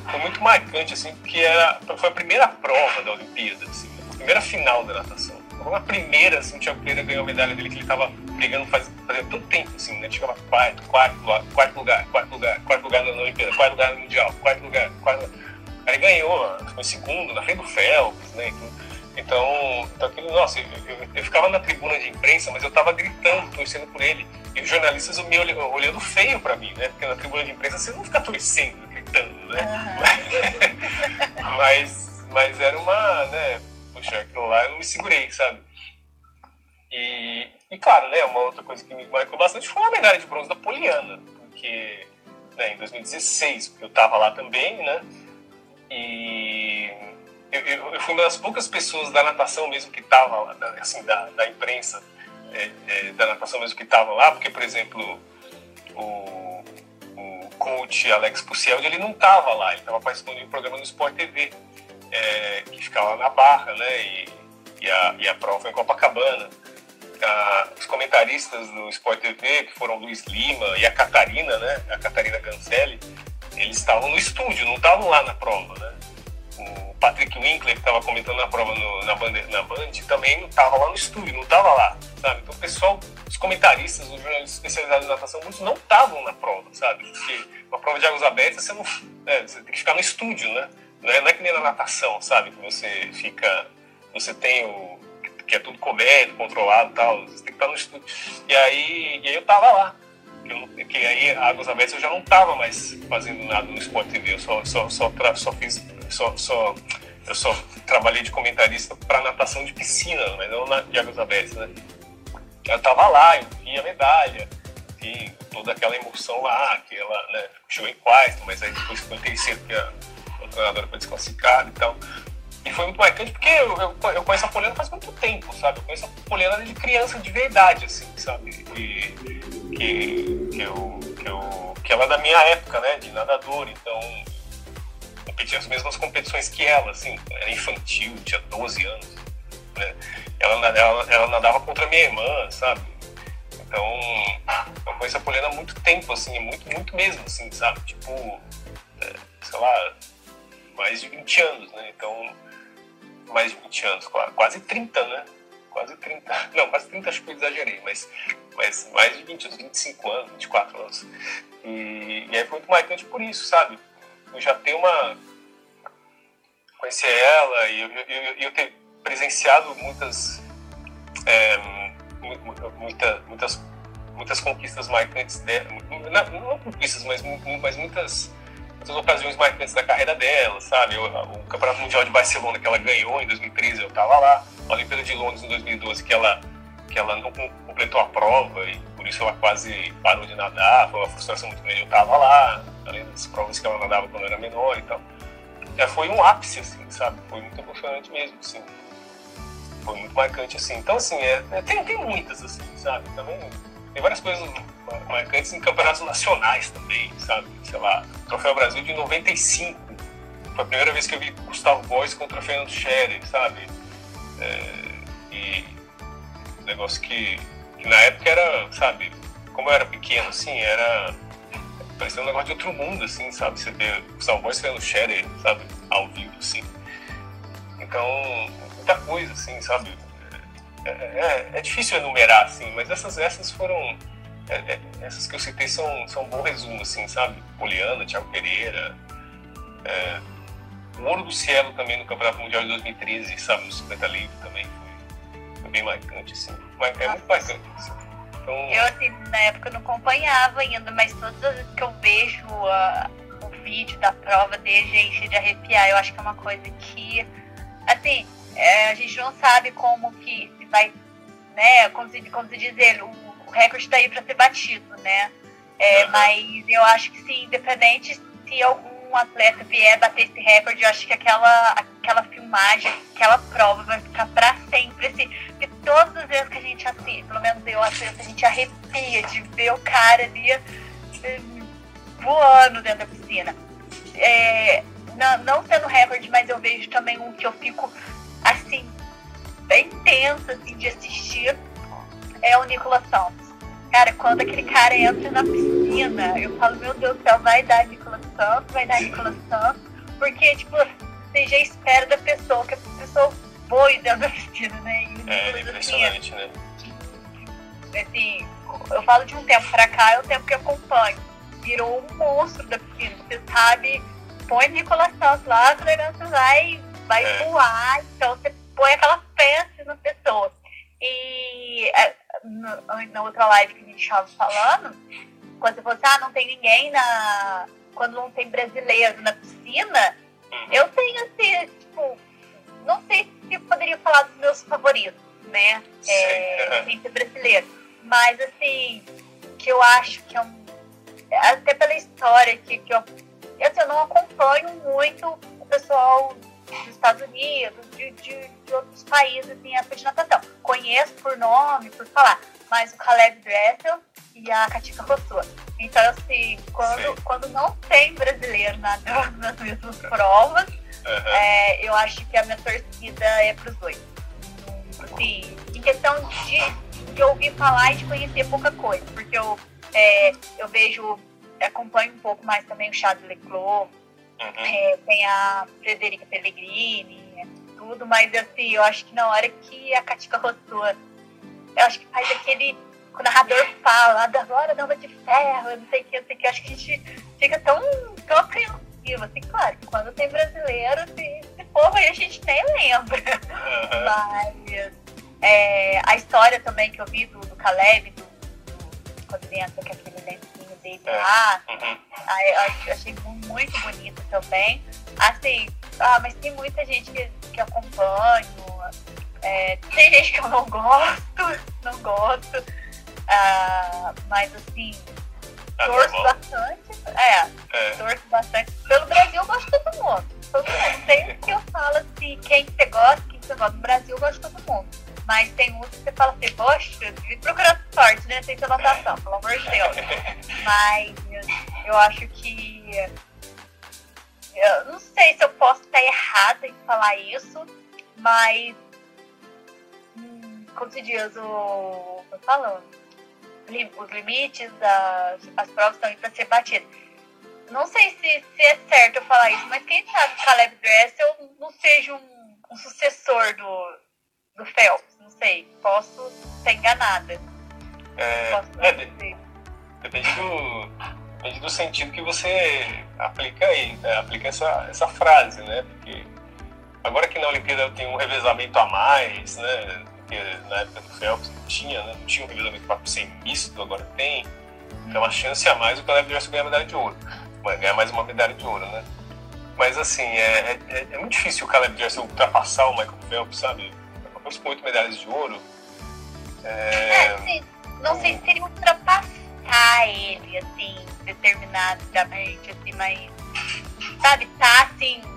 foi muito marcante, assim, porque era, foi a primeira prova da Olimpíada, assim, a primeira final da natação. Foi a primeira, assim, o Thiago Pereira ganhou a medalha dele que ele estava brigando faz, fazia tanto tempo, assim, né? Chegava quarto, quarto, lugar, quarto lugar, quarto lugar, quarto lugar na Olimpíada, quarto lugar no Mundial, quarto lugar, quarto Aí ele ganhou, foi segundo, na frente do Phelps, né? e tudo. Então, então aquilo, nossa, eu, eu, eu ficava na tribuna de imprensa, mas eu tava gritando, torcendo por ele. E os jornalistas me olhando, olhando feio pra mim, né? Porque na tribuna de imprensa você não fica torcendo, gritando, né? mas, mas era uma, né? poxa, aquilo lá eu me segurei, sabe? E, e claro, né, uma outra coisa que me marcou bastante foi a medalha de bronze da Poliana, porque né, em 2016, porque eu estava lá também, né? E eu, eu, fui uma das poucas pessoas da natação mesmo que estava assim, da, da imprensa, é, é, da natação mesmo que estava lá, porque, por exemplo, o, o coach Alex Puciel, ele não estava lá, ele estava participando de um programa no Sport TV, é, que ficava na Barra, né? E, e, a, e a prova em Copacabana. A, os comentaristas do Sport TV, que foram Luiz Lima e a Catarina, né? A Catarina Gancelli, eles estavam no estúdio, não estavam lá na prova, né? Patrick Winkler, que estava comentando na prova no, na, Band, na Band, também não estava lá no estúdio, não estava lá, sabe? Então o pessoal, os comentaristas, os jornalistas especializados em natação, muitos não estavam na prova, sabe? Porque uma prova de águas abertas, você não... É, você tem que ficar no estúdio, né? Não é, não é que nem na natação, sabe? Que você fica... Você tem o... Que é tudo coberto, controlado e tal. Você tem que estar no estúdio. E aí, e aí eu tava lá que aí Águas Abertas eu já não estava mais fazendo nada no Sport TV, eu só, só, só, só fiz, só, só, eu só trabalhei de comentarista para natação de piscina, mas não na, de Águas Abertas, né? Eu estava lá, eu vi a medalha, vi toda aquela emoção lá, que ela né, chegou em quarto, mas aí depois ficou em terceiro, porque a, a treinadora foi desclassificada e tal. E foi muito marcante porque eu, eu, eu conheço a Poliana faz muito tempo, sabe? Eu conheço a Poliana de criança de verdade, assim, sabe? E, que, que, eu, que, eu, que ela é da minha época, né, de nadador, então competia as mesmas competições que ela, assim, era infantil, tinha 12 anos, né, ela, ela, ela nadava contra minha irmã, sabe, então eu conheço a Poliana há muito tempo, assim, muito, muito mesmo, assim, sabe, tipo, é, sei lá, mais de 20 anos, né, então, mais de 20 anos, quase 30, né, quase 30, não, quase 30 acho que eu exagerei, mas, mas mais de 20, 25 anos, 24 anos. E, e foi muito marcante por isso, sabe? Eu já tenho uma. conhecer ela e eu, eu, eu ter presenciado muitas. É, muita, muitas, muitas conquistas marcantes dela. Não, não conquistas, mas, mas muitas muitas ocasiões marcantes da carreira dela, sabe? O, o, Campeonato Mundial de Barcelona que ela ganhou em 2013, eu estava lá. A Olimpíada de Londres em 2012, que ela, que ela não completou a prova e por isso ela quase parou de nadar. Foi uma frustração muito grande. Eu estava lá, além das provas que ela nadava quando era menor e tal. Já foi um ápice, assim, sabe? Foi muito emocionante mesmo, assim. Foi muito marcante, assim. Então, assim, é, é, tem, tem muitas, assim, sabe? Também tem várias coisas marcantes em campeonatos nacionais também, sabe? Sei lá, Troféu Brasil de 95. Foi a primeira vez que eu vi Gustavo Bois contra Fernando Scherer, sabe? É, e um negócio que, que, na época era, sabe, como eu era pequeno, assim, era. Parecia um negócio de outro mundo, assim, sabe? Você vê Gustavo Bois Fernando Scherer, sabe? Ao vivo, assim. Então, muita coisa, assim, sabe? É, é, é, difícil enumerar, assim, mas essas, essas foram. É, é, essas que eu citei são, são um bom resumo, assim, sabe? Poliana, Thiago Pereira. É, o Ouro do Cielo também no Campeonato Mundial de 2013, sabe? No 50 livre também foi, foi, bem marcante, assim. É muito marcante. Assim. Então... Eu, assim, na época não acompanhava ainda, mas todas as vezes que eu vejo uh, o vídeo da prova dele, gente, de arrepiar, eu acho que é uma coisa que, assim, é, a gente não sabe como que se vai, né, como se, como se diz ele, o, o recorde está aí para ser batido, né? É, mas eu acho que sim, independente se algum atleta vier bater esse recorde, eu acho que aquela, aquela filmagem, aquela prova vai ficar para sempre, assim, porque todas as vezes que a gente assiste, pelo menos eu assisto, a gente arrepia de ver o cara ali hum, voando dentro da piscina. É, não, não sendo recorde, mas eu vejo também um que eu fico assim, bem tenso assim, de assistir é o Nicolas Santos. Cara, quando aquele cara entra na piscina, eu falo, meu Deus do céu, vai dar Nicolas Santos, vai dar Nicolas Santos, porque, tipo, você já espera da pessoa, que a pessoa voe dentro da piscina, né? E é, impressionante, assim, né? Assim, eu falo de um tempo pra cá, é o tempo que eu acompanho. Virou um monstro da piscina, você sabe, põe Nicolas Santos lá, o negócio vai vai é. voar, então você põe aquela fé na pessoa. E é, na outra live que a gente estava falando, quando você falou assim, ah, não tem ninguém na. Quando não tem brasileiro na piscina, uhum. eu tenho assim, tipo, não sei se eu poderia falar dos meus favoritos, né? É, entre brasileiro. Mas, assim, que eu acho que é um. Até pela história que, que eu. Assim, eu não acompanho muito o pessoal dos Estados Unidos, de, de, de outros países em época de natação. Conheço por nome, por falar, mas o Caleb Dressel e a Katika Rossua. Então, assim, quando, quando não tem brasileiro nadando nas mesmas provas, uhum. é, eu acho que a minha torcida é para os dois. Assim, em questão de, de ouvir falar e de conhecer pouca coisa, porque eu, é, eu vejo, acompanho um pouco mais também o Chad Leclos, uhum. é, tem a Frederica Pellegrini, tudo, mas assim, eu acho que na hora que a Katika Rossua, eu acho que faz aquele o narrador fala, agora dama de ferro, não sei o que, não sei o que, acho que a gente fica tão, tão apreensivo, assim, claro, que quando tem brasileiro, assim, esse povo aí a gente nem lembra. Uhum. Mas é, a história também que eu vi do, do Caleb, do, do, quando ele entra com aquele lencinho dele é. lá, uhum. aí, eu achei muito bonito também. Assim, ah, mas tem muita gente que, que acompanha, é, tem gente que eu não gosto, não gosto. Uh, mas assim, ah, torço bastante. É, é, torço bastante. Pelo Brasil eu gosto de todo mundo. Todo mundo. Tem que eu falo assim, quem você gosta, quem você gosta. No Brasil eu gosto de todo mundo. Mas tem uns que você fala assim, poxa, procurando sorte, né? Sem anotação, pelo amor de Deus. Mas eu acho que. Eu não sei se eu posso estar errada em falar isso, mas. Como se diz, o. Tô falando os limites, das, as provas estão aí para ser batidas. Não sei se, se é certo eu falar isso, mas quem sabe Caleb Dressel não seja um, um sucessor do, do Phelps, não sei. Posso ser enganada. É, Posso é, de, depende, do, depende do sentido que você aplica aí, né? aplica essa, essa frase, né? Porque agora que na Olimpíada tem um revezamento a mais, né? Porque na época do Phelps não tinha, né? não tinha um revezamento 400 misto, agora tem. Então uma chance a mais o Caleb Dressel ganhar medalha de ouro. Ganhar mais uma medalha de ouro, né? Mas assim, é, é, é muito difícil o Caleb Dressel ultrapassar o Michael Phelps, sabe? Depois com oito medalhas de ouro. É... é sim. Não sei se seria ultrapassar ele, assim, determinadamente, assim, mas. Sabe, tá assim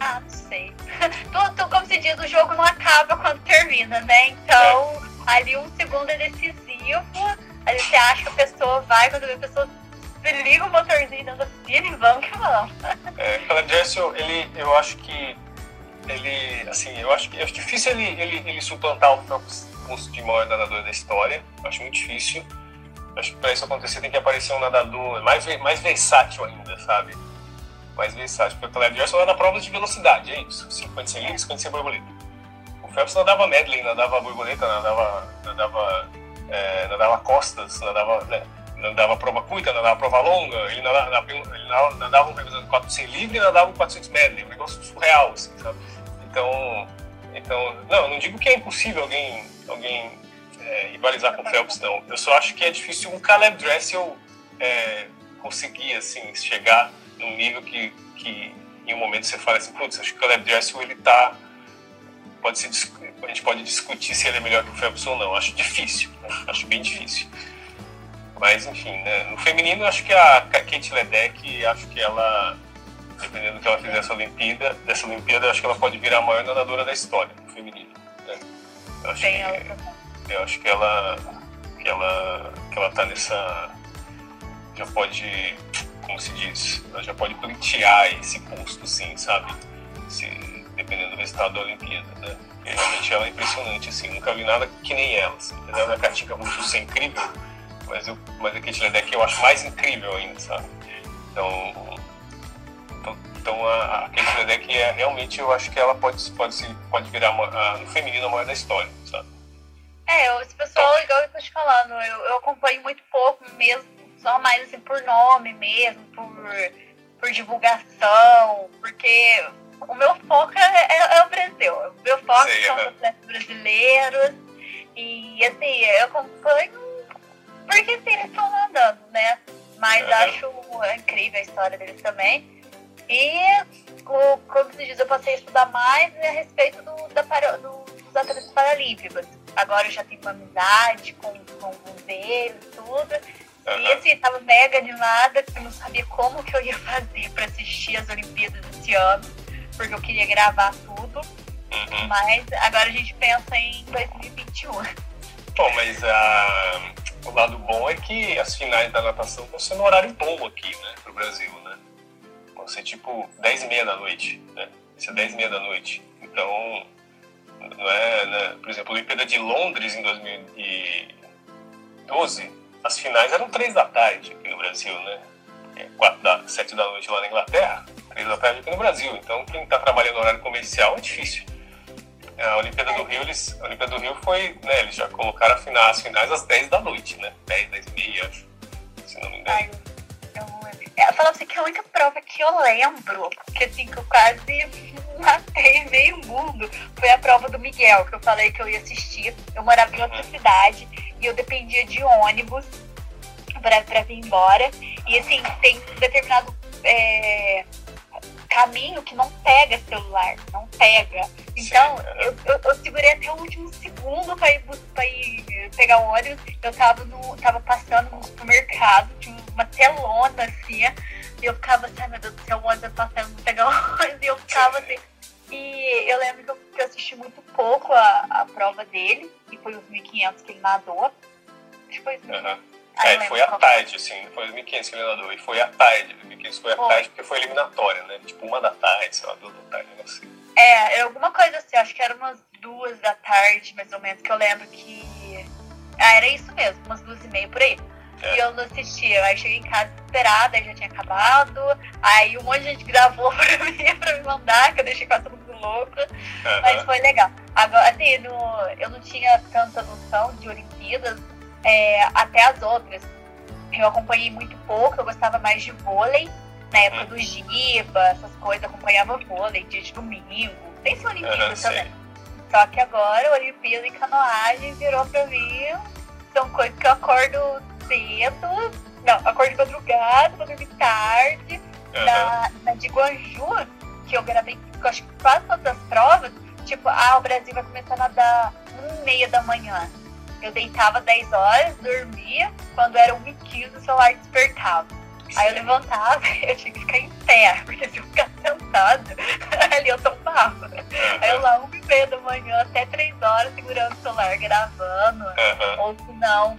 ah, não sei. como se diz, o jogo não acaba quando termina, né? Então, é. ali um segundo é decisivo. Aí você acha que a pessoa vai, quando a pessoa liga o motorzinho da piscina e vamos que vamos. É, ele, eu acho que ele, assim, eu acho que é difícil ele, ele, ele suplantar o Phelps de maior nadador da história. Acho muito difícil. Acho que para isso acontecer tem que aparecer um nadador mais, mais versátil ainda, sabe? Mais versátil, porque o Caleb Johnson era provas de velocidade, é isso. 50 sem livre, 50 sem borboleta. O Phelps nadava medley, nadava borboleta, nadava, nadava, é, nadava costas, nadava, né, nadava prova curta, nadava prova longa, ele nadava, ele nadava um revisando 400 livre e nadava um 400 medley, um negócio surreal, assim, sabe? Então, então, não, não digo que é impossível alguém, alguém é, rivalizar com o Phelps, não. Eu só acho que é difícil um Caleb Dressel é, conseguir, assim, chegar num nível que, que em um momento você fala assim, putz, acho que o Caleb Dressel ele tá pode a gente pode discutir se ele é melhor que o Phelps ou não. Acho difícil, né? acho bem difícil. Mas enfim, né? no feminino acho que a Kate Ledeck, acho que ela, dependendo do que ela fizer dessa Olimpíada, dessa Olimpíada, acho que ela pode virar a maior nadadora da história no feminino. Né? Eu acho que, eu acho que ela que ela que ela tá nessa já pode como se diz, ela já pode pleitear esse posto, sim, sabe? Se, dependendo do resultado da Olimpíada, né? E realmente ela é impressionante, assim, nunca vi nada que nem ela, assim. Apesar da Katinka muito ser incrível, mas, eu, mas a Kate Ledeck eu acho mais incrível ainda, sabe? Então, então, então a, a Kate Ledeck é, realmente, eu acho que ela pode, pode, se, pode virar a, no feminino a maior da história, sabe? É, esse pessoal, igual eu tô te falando, eu, eu acompanho muito pouco mesmo só mais assim por nome mesmo, por, por divulgação, porque o meu foco é, é, é o Brasil. O meu foco Sim, são os atletas brasileiros. E assim, eu acompanho porque assim, eles estão andando, né? Mas acho incrível a história deles também. E, o, como se diz, eu passei a estudar mais a respeito do, da, do, dos atletas paralímpicos. Agora eu já tenho uma amizade com, com um deles, tudo. E assim, tava mega animada, eu não sabia como que eu ia fazer para assistir as Olimpíadas esse ano, porque eu queria gravar tudo. Uhum. Mas agora a gente pensa em 2021. Bom, mas uh, o lado bom é que as finais da natação vão ser no horário bom aqui, né, pro Brasil, né? Vão ser tipo 10 e meia da noite, né? Vai ser 10 e meia da noite. Então, não é, né? Por exemplo, a Olimpíada de Londres em 2012, as finais eram 3 da tarde aqui no Brasil, né? 4 é, da, 7 da noite lá na Inglaterra, 3 da tarde aqui no Brasil. Então, quem está trabalhando no horário comercial é difícil. A Olimpíada do Rio, eles, a Olimpíada do Rio foi, né, eles já colocaram as finais às 10 da noite, né? 10, 10 e meia, acho, se não me engano. Ai, eu, eu falo assim que a única prova que eu lembro, que assim, que eu quase matei meio mundo, foi a prova do Miguel, que eu falei que eu ia assistir. Eu morava em outra uhum. cidade e eu dependia de ônibus pra, pra vir embora. E assim, tem determinado é, caminho que não pega celular, não pega. Então, eu, eu, eu, segurei até o último segundo para ir, pra ir pegar o ônibus. Eu tava, no, tava passando no supermercado, tinha uma telona assim, e eu ficava assim, meu Deus do céu, o ônibus passando pra pegar o ônibus, e eu ficava assim. E eu lembro que eu, que eu assisti muito pouco a, a prova dele, que foi os 1.500 que ele nadou. Acho que foi os 1.500. Uhum. É, foi à tarde, assim, foi 2015 que ele nadou, e foi à tarde, 2015 foi à tarde porque foi eliminatória, né? Tipo, uma da tarde, sei lá, duas da tarde, não sei. É, é, alguma coisa assim, acho que era umas duas da tarde, mais ou menos, que eu lembro que. Ah, era isso mesmo, umas duas e meia por aí. É. E eu não assistia. Aí cheguei em casa desesperada, aí já tinha acabado. Aí um monte de gente gravou pra mim, pra me mandar, que eu deixei quase todo louco. Uhum. Mas foi legal. Agora, assim, no, eu não tinha tanta noção de Olimpíadas, é, até as outras. Eu acompanhei muito pouco, eu gostava mais de vôlei, na época do Giba, essas coisas, acompanhava vôlei, dia de domingo, tem se Olimpíada também. Só que agora, Olimpíada e canoagem virou pra mim, são coisas que eu acordo cedo, não, acordo de madrugada, vou dormir tarde. Uhum. Na, na de Guanju, que eu gravei, que eu acho que quase todas as provas, tipo, ah, o Brasil vai começar a nadar um meia da manhã. Eu deitava 10 horas, dormia, quando era 1h15 o celular despertava. Aí eu levantava eu tinha que ficar em pé, porque se eu ficar sentado, ali eu tombava. Aí eu lá, 1 e meia da manhã, até 3 horas, segurando o celular, gravando. Uhum. Ou se não,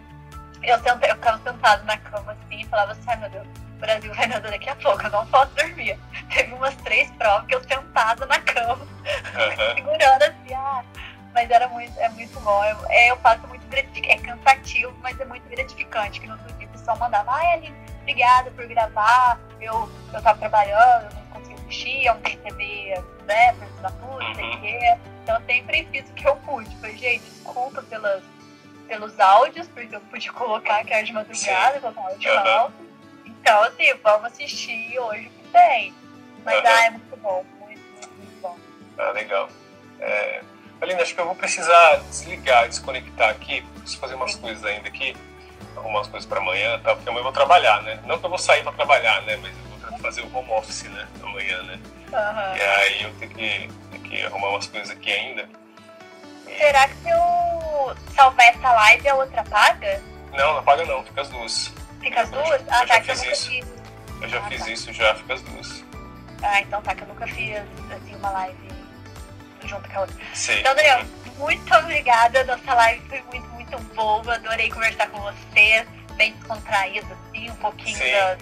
eu, senta, eu ficava sentada na cama assim e falava assim, ai meu Deus, Brasil vai nadar daqui a pouco, eu não posso dormir. Teve umas três provas que eu sentada na cama, uhum. segurando assim, ah, mas era muito, é muito bom. Eu, é, eu faço muito gratificante, é cansativo, mas é muito gratificante. Que no outro dia o pessoal mandava, ai, Aline, obrigada por gravar. Eu, eu tava trabalhando, eu não consegui assistir, eu não TV, né, assinatura, não sei o uhum. quê. Então eu sempre fiz o que eu pude. Falei, gente, desculpa pelas, pelos áudios, porque eu pude colocar que era de madrugada, colocar áudio uhum. alto. Então, assim, vamos assistir hoje que tem. Mas uhum. ah, é muito bom, muito, muito, muito bom. Ah, legal. É, Aline, acho que eu vou precisar desligar, desconectar aqui, preciso fazer umas coisas ainda aqui, arrumar umas coisas para amanhã, tá? porque amanhã eu vou trabalhar, né? Não que eu vou sair para trabalhar, né? Mas eu vou fazer o home office, né? Amanhã, né? Uhum. E aí eu tenho que, tenho que arrumar umas coisas aqui ainda. Será que se eu salvar essa live a outra paga? Não, não paga não, fica as duas. Fica as duas? Eu, ah, eu tá, já fiz isso. Fiz. Eu já ah, fiz tá. isso, já fica as duas. Ah, então tá, que eu nunca fiz assim uma live junto com a outra. Sim. Então, Daniel, muito obrigada. Nossa live foi muito, muito boa. Adorei conversar com você, bem descontraído, assim, um pouquinho das,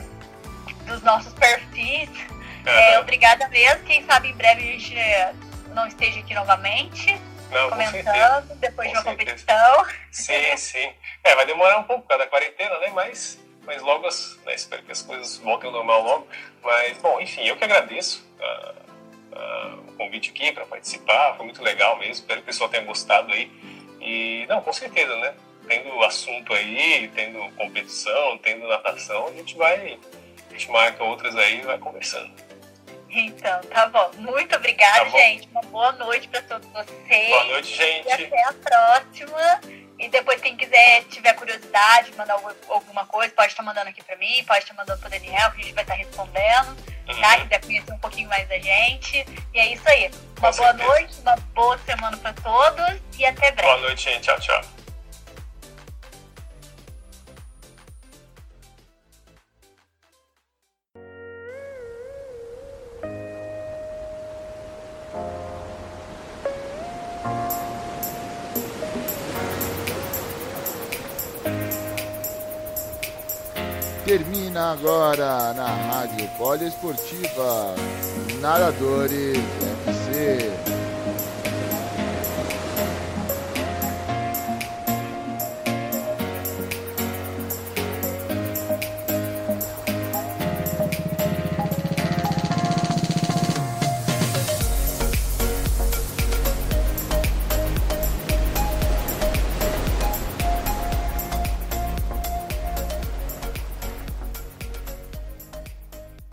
dos nossos perfis. Uhum. É, obrigada mesmo. Quem sabe em breve a gente não esteja aqui novamente. Não, comentando depois com de uma certeza. competição. Sim, sim. É, vai demorar um pouco por causa da quarentena, né? Mas, mas logo, as, né, espero que as coisas voltem ao normal logo. Mas, bom, enfim, eu que agradeço. Uh, uh, o convite aqui para participar, foi muito legal mesmo, espero que o pessoal tenha gostado aí. E, não, com certeza, né? Tendo assunto aí, tendo competição, tendo natação, a gente vai, a gente marca outras aí e vai conversando. Então, tá bom. Muito obrigada, tá gente. Uma boa noite para todos vocês. Boa noite, gente. E até a próxima. E depois, quem quiser, tiver curiosidade, mandar alguma coisa, pode estar mandando aqui para mim, pode estar mandando para Daniel, que a gente vai estar respondendo. tá? Quiser conhecer um pouquinho mais da gente. E é isso aí. Uma Com boa certeza. noite, uma boa semana pra todos e até breve. Boa noite, gente. Tchau, tchau. termina agora na Rádio Poliesportiva. Nadadores FC.